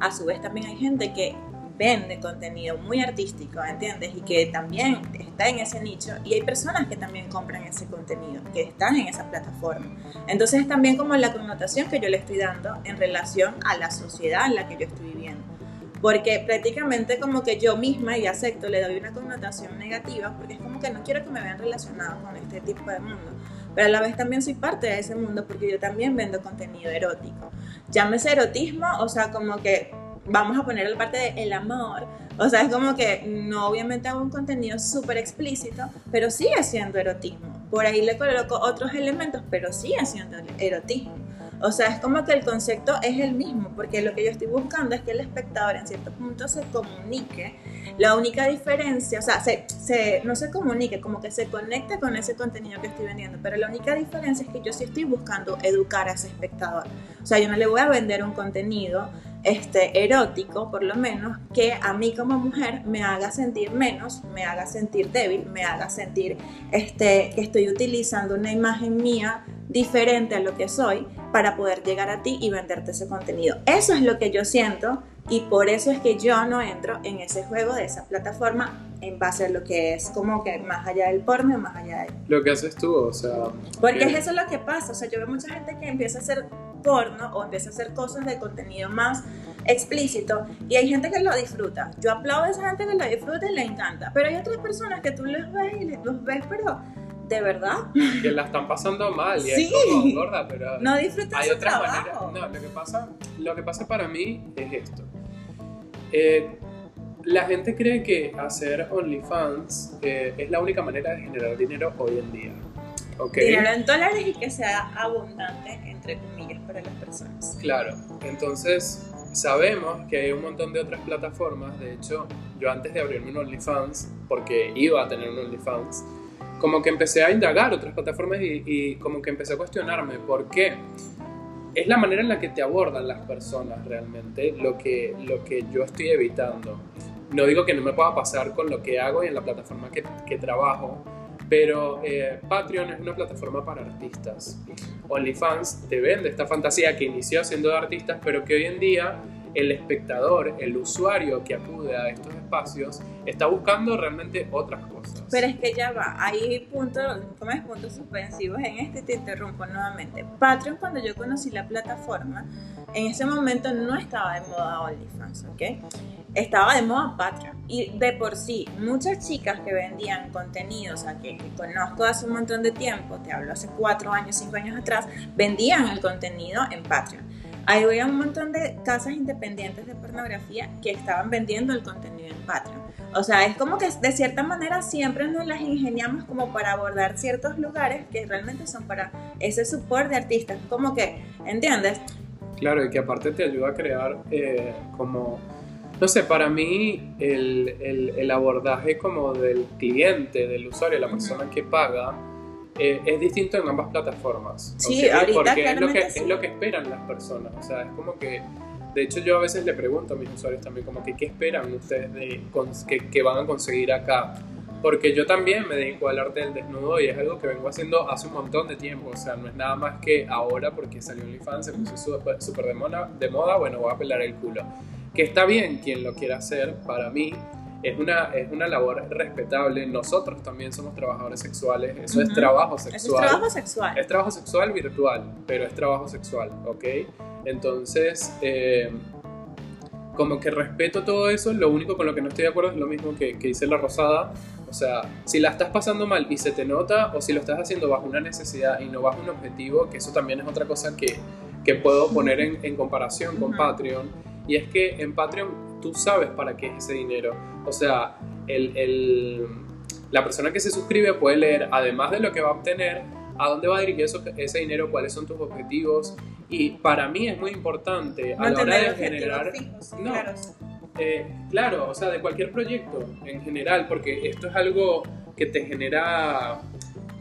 a su vez también hay gente que vende contenido muy artístico, ¿entiendes? Y que también está en ese nicho y hay personas que también compran ese contenido, que están en esa plataforma. Entonces es también como la connotación que yo le estoy dando en relación a la sociedad en la que yo estoy viviendo porque prácticamente como que yo misma y acepto le doy una connotación negativa porque es como que no quiero que me vean relacionado con este tipo de mundo pero a la vez también soy parte de ese mundo porque yo también vendo contenido erótico llámese erotismo o sea como que vamos a poner la parte de el amor o sea es como que no obviamente hago un contenido súper explícito pero sigue siendo erotismo. Por ahí le coloco otros elementos pero sigue siendo erotismo o sea, es como que el concepto es el mismo, porque lo que yo estoy buscando es que el espectador en cierto punto se comunique. La única diferencia, o sea, se, no se comunique, como que se conecte con ese contenido que estoy vendiendo, pero la única diferencia es que yo sí estoy buscando educar a ese espectador. O sea, yo no le voy a vender un contenido este, erótico, por lo menos, que a mí como mujer me haga sentir menos, me haga sentir débil, me haga sentir este, que estoy utilizando una imagen mía diferente a lo que soy para poder llegar a ti y venderte ese contenido. Eso es lo que yo siento y por eso es que yo no entro en ese juego de esa plataforma en base a lo que es como que más allá del porno, más allá de...
Lo que haces tú, o sea...
Porque es eso lo que pasa, o sea, yo veo mucha gente que empieza a hacer porno o empieza a hacer cosas de contenido más explícito y hay gente que lo disfruta. Yo aplaudo a esa gente que lo disfruta y le encanta, pero hay otras personas que tú los ves y los ves, pero de verdad.
Que la están pasando mal y
sí.
es como gorda, pero
no disfrutan
hay
otras
maneras. No, lo que pasa, lo que pasa para mí es esto. Eh, la gente cree que hacer OnlyFans eh, es la única manera de generar dinero hoy en día. ¿okay?
Dinero en dólares y que sea abundante, entre comillas, para las personas.
Claro, entonces sabemos que hay un montón de otras plataformas. De hecho, yo antes de abrirme un OnlyFans, porque iba a tener un OnlyFans, como que empecé a indagar otras plataformas y, como que empecé a cuestionarme por qué. Es la manera en la que te abordan las personas realmente lo que, lo que yo estoy evitando. No digo que no me pueda pasar con lo que hago y en la plataforma que, que trabajo, pero eh, Patreon es una plataforma para artistas. OnlyFans te vende esta fantasía que inició siendo de artistas, pero que hoy en día el espectador, el usuario que acude a estos espacios, está buscando realmente otras cosas.
Pero es que ya va, hay puntos, como es puntos suspensivos en este, te interrumpo nuevamente. Patreon, cuando yo conocí la plataforma, en ese momento no estaba de moda OnlyFans, ¿ok? Estaba de moda Patreon. Y de por sí, muchas chicas que vendían contenidos, que, que conozco hace un montón de tiempo, te hablo hace cuatro años, cinco años atrás, vendían el contenido en Patreon. Ahí había un montón de casas independientes de pornografía que estaban vendiendo el contenido en Patreon. O sea, es como que de cierta manera siempre nos las ingeniamos como para abordar ciertos lugares que realmente son para ese support de artistas. Como que, ¿entiendes?
Claro, y que aparte te ayuda a crear eh, como, no sé, para mí el, el, el, abordaje como del cliente, del usuario, la persona uh -huh. que paga, eh, es distinto en ambas plataformas.
Sí,
¿okay?
ahorita
Porque es lo, que,
sí.
es lo que esperan las personas. O sea, es como que, de hecho yo a veces le pregunto a mis usuarios también como que qué esperan ustedes de, que, que van a conseguir acá. Porque yo también me dedico al arte del desnudo y es algo que vengo haciendo hace un montón de tiempo. O sea, no es nada más que ahora porque salió OnlyFans, se puso súper de, moda, de moda, bueno, voy a pelar el culo. Que está bien quien lo quiera hacer, para mí, es una, es una labor respetable. Nosotros también somos trabajadores sexuales. Eso uh -huh. es trabajo sexual.
Eso es trabajo sexual.
Es trabajo sexual virtual, pero es trabajo sexual, ¿ok? Entonces, eh, como que respeto todo eso. Lo único con lo que no estoy de acuerdo es lo mismo que, que dice la Rosada. O sea, si la estás pasando mal y se te nota, o si lo estás haciendo bajo una necesidad y no bajo un objetivo, que eso también es otra cosa que, que puedo poner en, en comparación con uh -huh. Patreon. Y es que en Patreon tú sabes para qué es ese dinero. O sea, el, el, la persona que se suscribe puede leer, además de lo que va a obtener, a dónde va a dirigir eso, ese dinero, cuáles son tus objetivos. Y para mí es muy importante
no
a la hora de generar...
Fijos,
no. Eh, claro, o sea, de cualquier proyecto en general, porque esto es algo que te genera,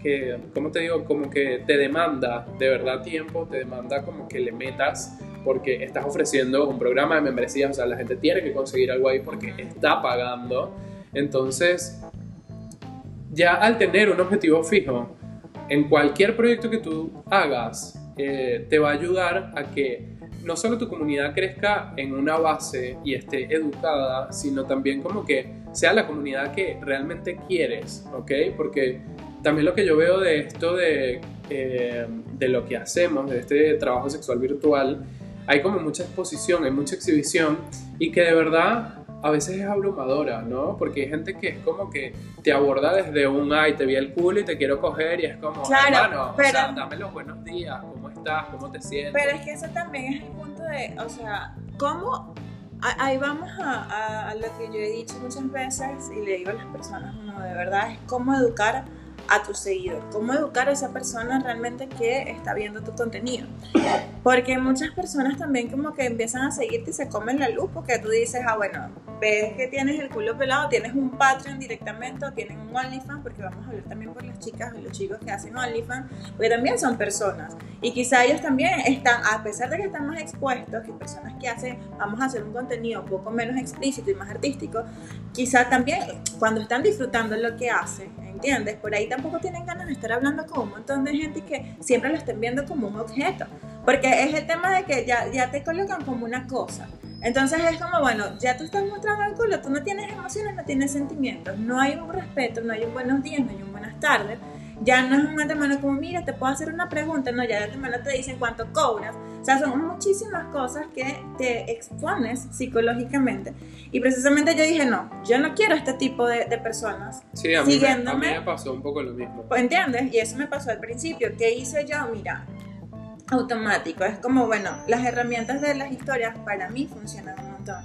que, ¿cómo te digo? Como que te demanda de verdad tiempo, te demanda como que le metas porque estás ofreciendo un programa de membresías, o sea, la gente tiene que conseguir algo ahí porque está pagando. Entonces, ya al tener un objetivo fijo, en cualquier proyecto que tú hagas, eh, te va a ayudar a que no solo tu comunidad crezca en una base y esté educada, sino también como que sea la comunidad que realmente quieres, ¿ok? Porque también lo que yo veo de esto de, eh, de lo que hacemos, de este trabajo sexual virtual, hay como mucha exposición, hay mucha exhibición y que de verdad a veces es abrumadora, ¿no? Porque hay gente que es como que te aborda desde un ay, te vi el culo y te quiero coger y es como,
claro,
hermano,
pero,
o sea, dame los buenos días, ¿cómo estás? ¿Cómo te sientes?
Pero es que eso también es el punto de, o sea, ¿cómo? Ahí vamos a, a, a lo que yo he dicho muchas veces y le digo a las personas, no, de verdad, es cómo educar a tu seguidor, cómo educar a esa persona realmente que está viendo tu contenido. Porque muchas personas también como que empiezan a seguirte y se comen la luz porque tú dices, ah, bueno, ves que tienes el culo pelado, tienes un Patreon directamente o tienes un OnlyFans, porque vamos a hablar también por las chicas y los chicos que hacen OnlyFans, porque también son personas. Y quizá ellos también están, a pesar de que están más expuestos que personas que hacen, vamos a hacer un contenido un poco menos explícito y más artístico, quizá también cuando están disfrutando lo que hacen, Por ahí tampoco tienen ganas de estar hablando con un montón de gente que siempre lo estén viendo como un objeto. Porque es el tema de que ya, ya te colocan como una cosa. Entonces es como, bueno, ya tú estás mostrando el culo, tú no tienes emociones, no tienes sentimientos, no hay un respeto, no hay un buenos días, no hay un buenas tardes. Ya no es un antemano como, mira, te puedo hacer una pregunta, no, ya de antemano te dicen cuánto cobras. O sea, son muchísimas cosas que te expones psicológicamente. Y precisamente yo dije, no, yo no quiero este tipo de, de personas
sí, a mí,
siguiéndome.
Me, a mí me pasó un poco lo mismo.
¿Entiendes? Y eso me pasó al principio. ¿Qué hice yo? Mira, automático. Es como, bueno, las herramientas de las historias para mí funcionan un montón.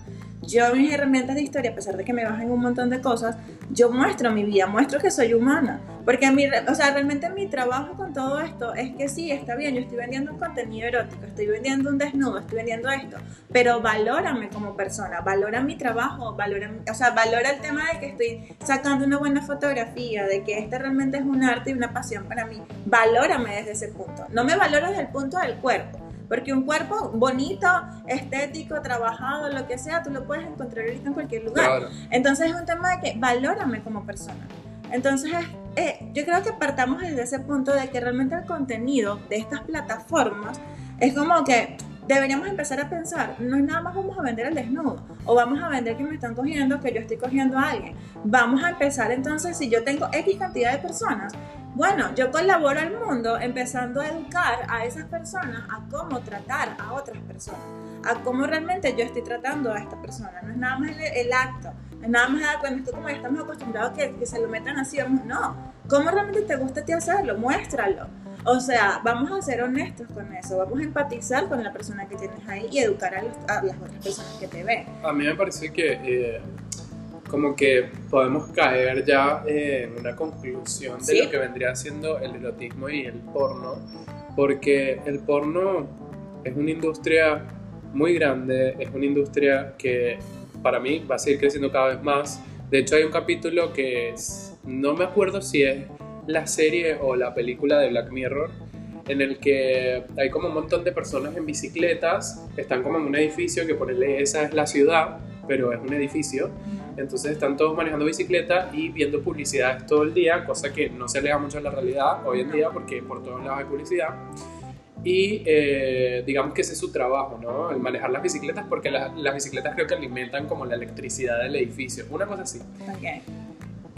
Yo mis herramientas de historia, a pesar de que me bajen un montón de cosas, yo muestro mi vida, muestro que soy humana. Porque mi, o sea, realmente mi trabajo con todo esto es que sí, está bien, yo estoy vendiendo un contenido erótico, estoy vendiendo un desnudo, estoy vendiendo esto, pero valórame como persona, valora mi trabajo, valora, o sea, valora el tema de que estoy sacando una buena fotografía, de que este realmente es un arte y una pasión para mí. Valórame desde ese punto. No me valoro desde el punto del cuerpo Porque un cuerpo bonito, estético, trabajado, lo que sea, tú lo puedes encontrar ahorita en cualquier lugar.
Claro.
Entonces es un tema de que valórame como persona. Entonces, eh, yo creo que partamos desde ese punto de que realmente el contenido de estas plataformas es como que deberíamos empezar a pensar, no es nada más vamos a vender el desnudo o vamos a vender que me están cogiendo, que yo estoy cogiendo a alguien. Vamos a empezar entonces, si yo tengo X cantidad de personas, bueno, yo colaboro al mundo empezando a educar a esas personas a cómo tratar a otras personas, a cómo realmente yo estoy tratando a esta persona. No es nada más el, el acto, no es nada más cuando esto como ya estamos acostumbrados que, que se lo metan así, vamos, no. ¿Cómo realmente te gusta a ti hacerlo? Muéstralo. O sea, vamos a ser honestos con eso, vamos a empatizar con la persona que tienes ahí y educar a, los- a las otras personas que te ven.
A mí me parece que eh, como que podemos caer ya eh, en una conclusión de
Sí.
lo que vendría siendo el erotismo y el porno, porque el porno es una industria muy grande, es una industria que para mí va a seguir creciendo cada vez más. De hecho hay un capítulo que es, no me acuerdo si es la serie o la película de Black Mirror, en el que hay como un montón de personas en bicicletas, están como en un edificio que ponerle esa es la ciudad, pero es un edificio. Entonces están todos manejando bicicleta y viendo publicidades todo el día, cosa que no se alega mucho en la realidad hoy en día porque por todos lados hay publicidad. Y eh, digamos que ese es su trabajo, ¿no? El manejar las bicicletas porque la- las bicicletas creo que alimentan como la electricidad del edificio, una cosa así.
Ok.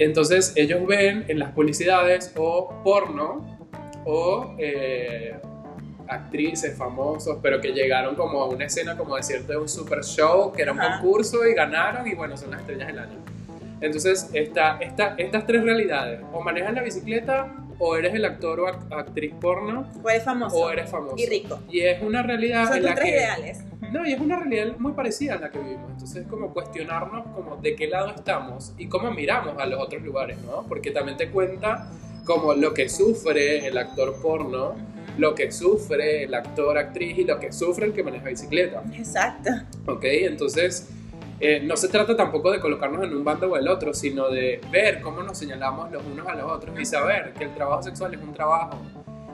Entonces ellos ven en las publicidades o porno o eh, actrices famosos, pero que llegaron como a una escena como de cierto de un super show, que era un
Ajá.
concurso y ganaron y bueno, son las estrellas del año. Entonces esta, esta, estas tres realidades, o manejas la bicicleta, o eres el actor o act- actriz porno,
O eres famoso.
o eres famoso.
Y rico.
Y es una realidad
Son
en la
tres
que...
ideales.
No, y es una realidad muy parecida a la que vivimos. Entonces, como cuestionarnos como de qué lado estamos y cómo miramos a los otros lugares, ¿no? Porque también te cuenta como lo que sufre el actor porno, lo que sufre el actor, actriz y lo que sufre el que maneja bicicleta,
Exacto.
¿ok? Entonces, eh, no se trata tampoco de colocarnos en un bando o el otro, sino de ver cómo nos señalamos los unos a los otros y saber que el trabajo sexual es un trabajo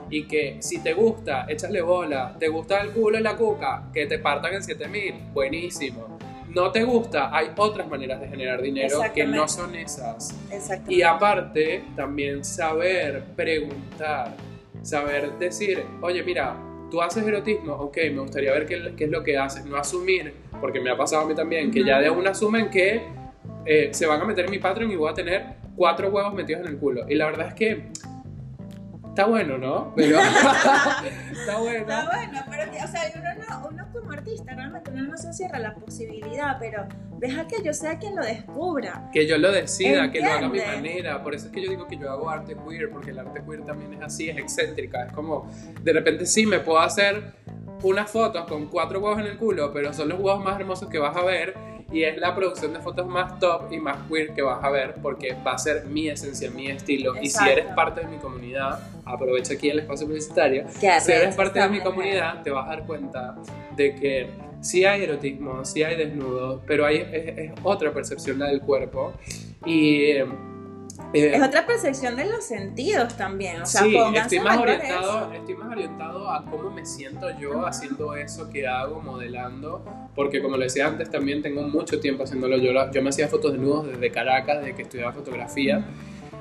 y que si te gusta, échale bola, te gusta el culo y la cuca, que te partan en 7000, buenísimo. No te gusta, hay otras maneras de generar dinero que no son esas. Y aparte, también saber preguntar, saber decir, oye, mira, tú haces erotismo, ok, me gustaría ver qué, qué es lo que haces, no asumir, porque me ha pasado a mí también, que ya de una asumen que eh, se van a meter en mi Patreon y voy a tener cuatro huevos metidos en el culo. Y la verdad es que está bueno, ¿no? Pero está bueno.
Está bueno, pero que- o sea, uno, no, uno como artista realmente uno no se cierra la posibilidad, pero deja que yo sea quien lo descubra.
Que yo lo decida, que lo haga a mi
¿Entiendes?
manera. Por eso es que yo digo que yo hago arte queer, porque el arte queer también es así, es excéntrica. Es como, de repente sí, me puedo hacer unas fotos con cuatro huevos en el culo, pero son los huevos más hermosos que vas a ver. Y es la producción de fotos más top y más queer que vas a ver, porque va a ser mi esencia, mi estilo. Y si
Exacto.
eres parte de mi comunidad, aprovecha aquí el espacio publicitario.
Que
si eres parte de mi comunidad, te vas a dar cuenta de que sí hay erotismo, sí hay desnudo, pero hay, es, es otra percepción la del cuerpo. Y eh,
Es otra percepción de los sentidos también. O sea,
sí, estoy más, orientado, estoy más orientado a cómo me siento yo haciendo eso que hago, modelando, porque como le decía antes, también tengo mucho tiempo haciéndolo. Yo, yo me hacía fotos desnudos desde Caracas, desde que estudiaba fotografía.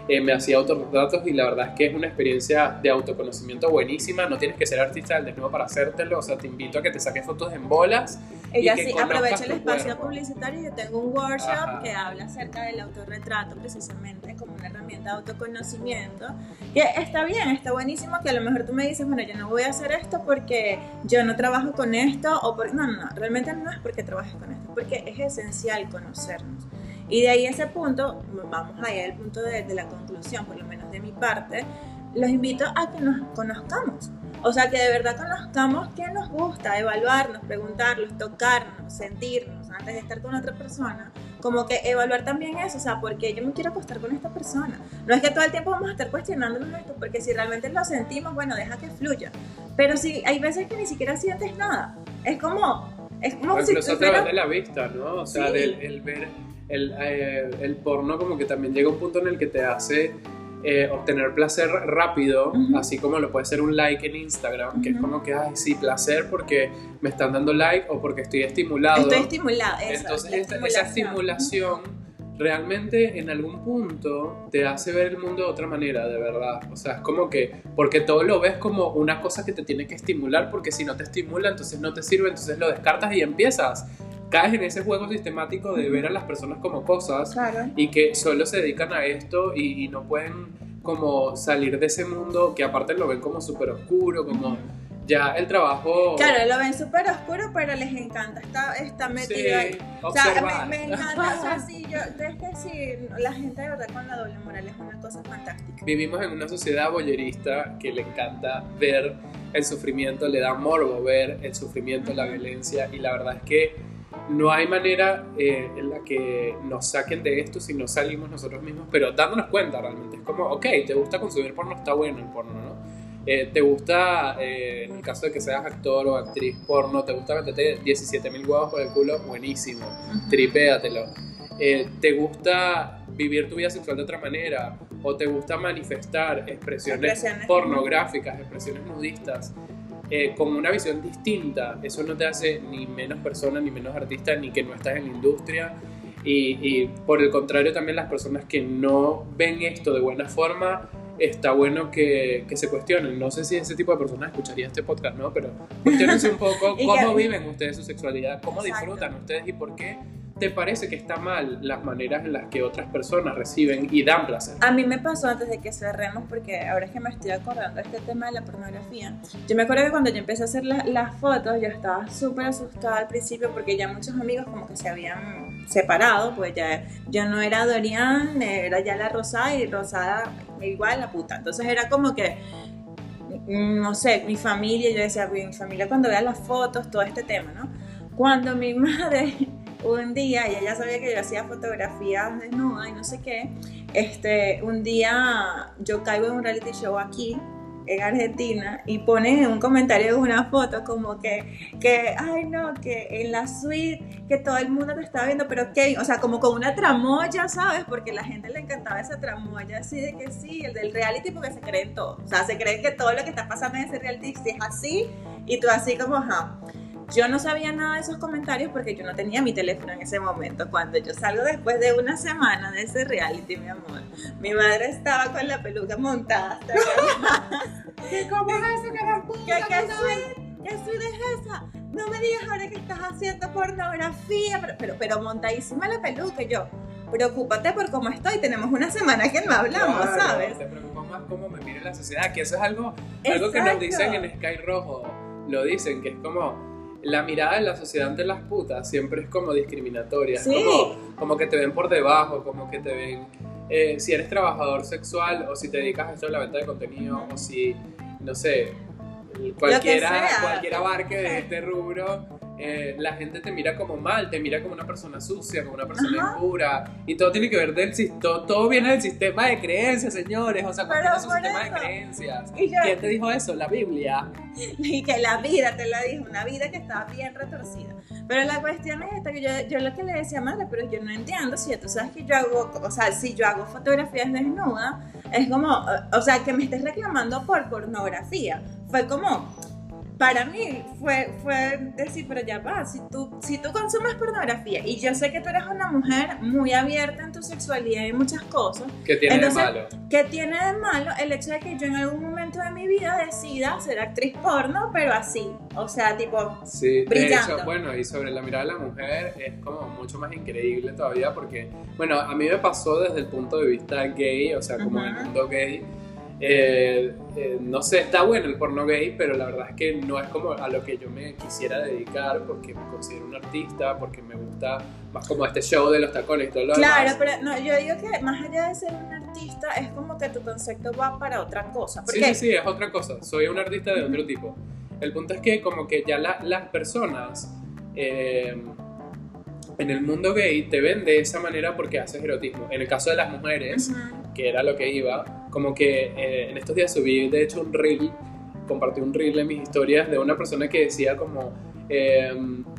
Eh, me hacía autorretratos y la verdad es que es una experiencia de autoconocimiento buenísima. No tienes que ser artista del desnudo para hacértelo. O sea, te invito a que te saques fotos en bolas.
Ella
y que
sí, aprovecha el espacio
cuerpo.
publicitario. Yo tengo un workshop
Ajá.
que habla acerca del autorretrato, precisamente como autoconocimiento. Que está bien, está buenísimo. Que a lo mejor tú me dices, bueno, yo no voy a hacer esto porque yo no trabajo con esto. o por... No, no, no. Realmente no es porque trabajes con esto, porque es esencial conocernos. Y de ahí ese punto, vamos ahí al punto de, de la conclusión, por lo menos de mi parte, los invito a que nos conozcamos. O sea, que de verdad conozcamos qué nos gusta, evaluarnos, preguntarnos, tocarnos, sentirnos antes de estar con otra persona. Como que evaluar también eso, o sea, porque yo me quiero acostar con esta persona. No es que todo el tiempo vamos a estar cuestionándonos esto, porque si realmente lo sentimos, bueno, deja que fluya. Pero si hay veces que ni siquiera sientes nada. Es como, es como
O
si
incluso a
tú fueras-
través de la vista, ¿no? O sea,
Sí.
del, el ver el, eh, el porno como que también llega un punto en el que te hace eh, obtener placer rápido, así como lo puede ser un like en Instagram, que es como que, ay, sí, placer porque me están dando like o porque estoy estimulado.
Estoy estimulada. eso,
Entonces esta- esa estimulación realmente en algún punto te hace ver el mundo de otra manera, de verdad. O sea, es como que, porque todo lo ves como una cosa que te tiene que estimular, porque si no te estimula, entonces no te sirve, entonces lo descartas y empiezas. Caes en ese juego sistemático de ver a las personas como cosas
Claro.
y que solo se dedican a esto y, y no pueden como salir de ese mundo que aparte lo ven como súper oscuro, como ya el trabajo...
Claro, lo ven súper oscuro, pero les encanta, está, está metido
Sí,
ahí. O sea, me, me encanta, o sea, sí, yo, es que sí, la gente de verdad con la doble moral es una cosa fantástica.
Vivimos en una sociedad boyerista que le encanta ver el sufrimiento, le da morbo ver el sufrimiento, la violencia y la verdad es que no hay manera eh, en la que nos saquen de esto si no salimos nosotros mismos, pero dándonos cuenta realmente. Es como, ok, te gusta consumir porno, está bueno el porno, ¿no? Eh, te gusta, eh, en el caso de que seas actor o actriz porno, te gusta meterte 17 mil huevos por el culo, buenísimo tripéatelo. Eh, ¿Te gusta vivir tu vida sexual de otra manera? ¿O te gusta manifestar expresiones,
Expresiones.
pornográficas, expresiones nudistas? Eh, con una visión distinta, eso no te hace ni menos persona, ni menos artista, ni que no estás en la industria. Y, y por el contrario, también las personas que no ven esto de buena forma, está bueno que, que se cuestionen. No sé si ese tipo de personas escucharía este podcast, ¿no? Pero cuestionense un poco cómo viven ustedes su sexualidad, cómo
Exacto.
disfrutan ustedes y por qué te parece que está mal las maneras en las que otras personas reciben y dan placer.
A mí me pasó antes de que cerremos, porque ahora es que me estoy acordando de este tema de la pornografía. Yo me acuerdo que cuando yo empecé a hacer la- las fotos, yo estaba súper asustada al principio porque ya muchos amigos como que se habían separado, pues ya yo no era Dorian, era ya la Rosada y Rosada igual la puta. Entonces era como que, no sé, mi familia, yo decía, mi familia cuando vea las fotos, todo este tema, ¿no? Cuando mi madre un día, ella sabía que yo hacía fotografías desnuda y no sé qué, este, un día yo caigo en un reality show aquí en Argentina y pone un comentario en una foto como que, que, ay no, que en la suite, que todo el mundo te está viendo, pero que, o sea, como con una tramoya, ¿sabes? Porque la gente le encantaba esa tramoya, así de que sí, el del reality, porque se creen todo. O sea, se creen que todo lo que está pasando en ese reality sí es así y tú así como, ajá. Yo no sabía nada de esos comentarios porque yo no tenía mi teléfono en ese momento. Cuando yo salgo después de una semana de ese reality, mi amor, mi madre estaba con la peluca montada. hasta
¿Qué, ¿Cómo es eso que eres
¿Qué, qué suite? ¿Qué suite es esa? No me digas ahora que estás haciendo pornografía, pero, pero, pero montadísima la peluca. Y yo, preocúpate por cómo estoy. Tenemos una semana que no hablamos,
Claro,
¿sabes?
Te preocupa más cómo me mire la sociedad, que eso es algo, algo que nos dicen en Sky Rojo. Lo dicen, que es como la mirada de la sociedad ante las putas siempre es como discriminatoria.
Sí.
Como, como que te ven por debajo, como que te ven. eh, si eres trabajador sexual o si te dedicas a esto de la venta de contenido o si, no sé, cualquiera, cualquier abarque de este rubro, eh, la gente te mira como mal, te mira como una persona sucia, como una persona
Ajá.
impura. Y todo tiene que ver del todo, todo viene del sistema de creencias, señores. O sea, ¿cuál es un sistema de
eso.
creencias?
Y yo-
¿Quién te dijo eso? La Biblia.
y que la vida te la dijo, una vida que estaba bien retorcida. Pero la cuestión es esta, que yo, yo lo que le decía a madre, pero yo no entiendo si tú sabes que yo hago, o sea, si yo hago fotografías desnudas, es como, o sea, que me estés reclamando por pornografía. Fue como, para mí fue, fue decir, pero ya va, si tú, si tú consumes pornografía y yo sé que tú eres una mujer muy abierta en tu sexualidad y muchas cosas,
¿Qué tiene
Entonces,
de malo?
¿Qué tiene de malo el hecho de que yo en algún momento de mi vida decida ser actriz porno, pero así? O sea, tipo,
Sí, de hecho, bueno, y sobre la mirada de la mujer es como mucho más increíble todavía porque, bueno, a mí me pasó desde el punto de vista gay, o sea, como en el mundo gay. Eh, eh, no sé, está bueno el porno gay, pero la verdad es que no es como a lo que yo me quisiera dedicar porque me considero un artista, porque me gusta más como este show de los tacones y todo lo
claro,
demás.
pero no, yo digo que más allá de ser un artista, es como que tu concepto va para otra cosa.
Sí, sí, sí, es otra cosa. Soy un artista de otro tipo. El punto es que como que ya la- las personas eh, en el mundo gay te ven de esa manera porque haces erotismo. En el caso de las mujeres,
Ujú.
que era lo que iba, como que eh, en estos días subí de hecho un reel, compartí un reel en mis historias de una persona que decía como, eh,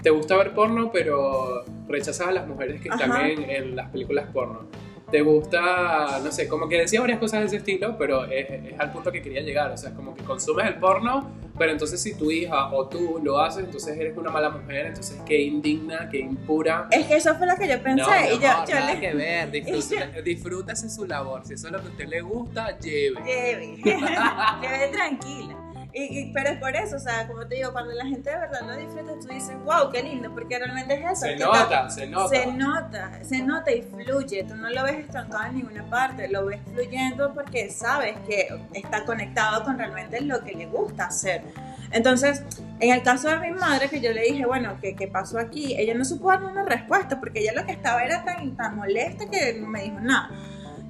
te gusta ver porno pero rechazas a las mujeres que están
Ajá.
en, en las películas porno. Te gusta, no sé, como que decía varias cosas de ese estilo, pero es, es al punto que quería llegar. O sea, es como que consumes el porno, pero entonces si tu hija o tú lo haces, entonces eres una mala mujer, entonces qué indigna, qué impura.
Es que eso fue lo que yo pensé.
No, mi
y yo, yo
nada
le
que ver, disfrútese su labor. Si eso es lo que a usted le gusta, lleve.
Lleve, lleve tranquila. Y, y- pero es por eso, o sea, como te digo, cuando la gente de verdad lo disfruta, tú dices, wow, qué lindo, porque realmente es eso.
Se nota, se nota.
Se nota, se nota y fluye. Tú no lo ves estancado en ninguna parte, lo ves fluyendo porque sabes que está conectado con realmente lo que le gusta hacer. Entonces, en el caso de mi madre, que yo le dije, bueno, ¿qué, qué pasó aquí? Ella no supo darme una respuesta porque ella lo que estaba era tan, tan molesta que no me dijo nada.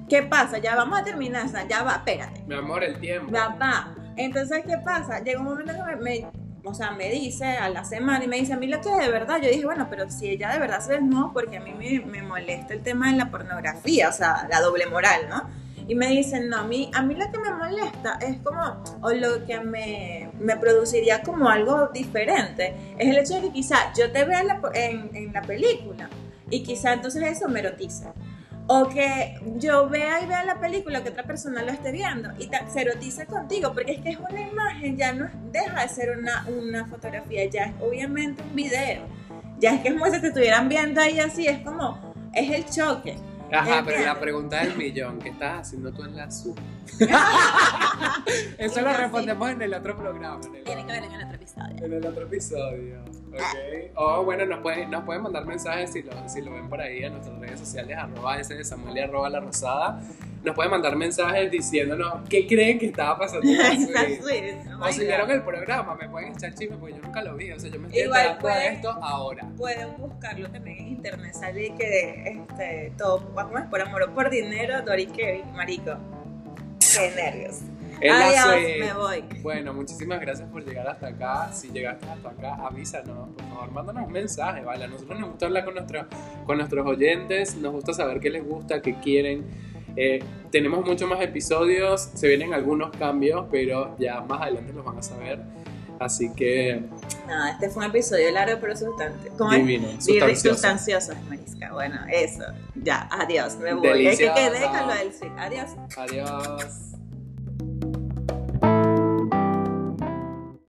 ¿Qué pasa? Ya vamos a terminar, o sea, ya va, espérate.
Mi amor, el tiempo.
Va, va. Entonces, ¿qué pasa? Llega un momento que me, o sea, me dice a la semana y me dice, a mí lo que de verdad, yo dije, bueno, pero si ella de verdad se desnuda, porque a mí me, me molesta el tema de la pornografía, o sea, la doble moral, ¿no? Y me dicen, no, a mí, a mí lo que me molesta es como, o lo que me, me produciría como algo diferente, es el hecho de que quizá yo te vea en la, en, en la película y quizá entonces eso me erotiza. O que yo vea y vea la película que otra persona lo esté viendo y se erotiza contigo, porque es que es una imagen, ya no deja de ser una, una fotografía, ya es obviamente un video. Ya es que es como si te estuvieran viendo ahí así, es como, es el choque.
Ajá, pero la pregunta del millón, ¿qué estás haciendo tú en la Zoom? Eso lo respondemos en el otro programa. en el-
Tiene que ver en el otro episodio.
En el otro episodio, ¿ok? O bueno, nos pueden, nos pueden mandar mensajes si lo, si lo ven por ahí en nuestras redes sociales, arroba ese de Samuel y arroba la rosada. Nos pueden mandar mensajes diciéndonos qué creen que estaba pasando en
oh
O si vieron el programa, me pueden echar chisme porque yo nunca lo vi. O sea, yo me estoy
Igual pueden-
esto ahora.
Pueden buscarlo también en internet, sale que este, todo, ¿cómo es? Por amor o por dinero, Dory Kevin, marico. Qué nervios. Adiós, me voy.
Bueno, muchísimas gracias por llegar hasta acá. Si llegaste hasta acá, avísanos, por favor, mándanos un mensaje, ¿vale? A nosotros nos gusta hablar con, nuestro- con nuestros oyentes, nos gusta saber qué les gusta, qué quieren. Eh, tenemos muchos más episodios, se vienen algunos cambios, pero ya más adelante los van a saber. Así que,
Nada, este fue un episodio largo pero sustancial. ¿Cómo es?
divino,
Virre-
sustancioso.
Sustancioso, Marisca. Bueno, eso. Ya, adiós, me voy. Hay que quedé con lo del suite. Adiós.
Adiós.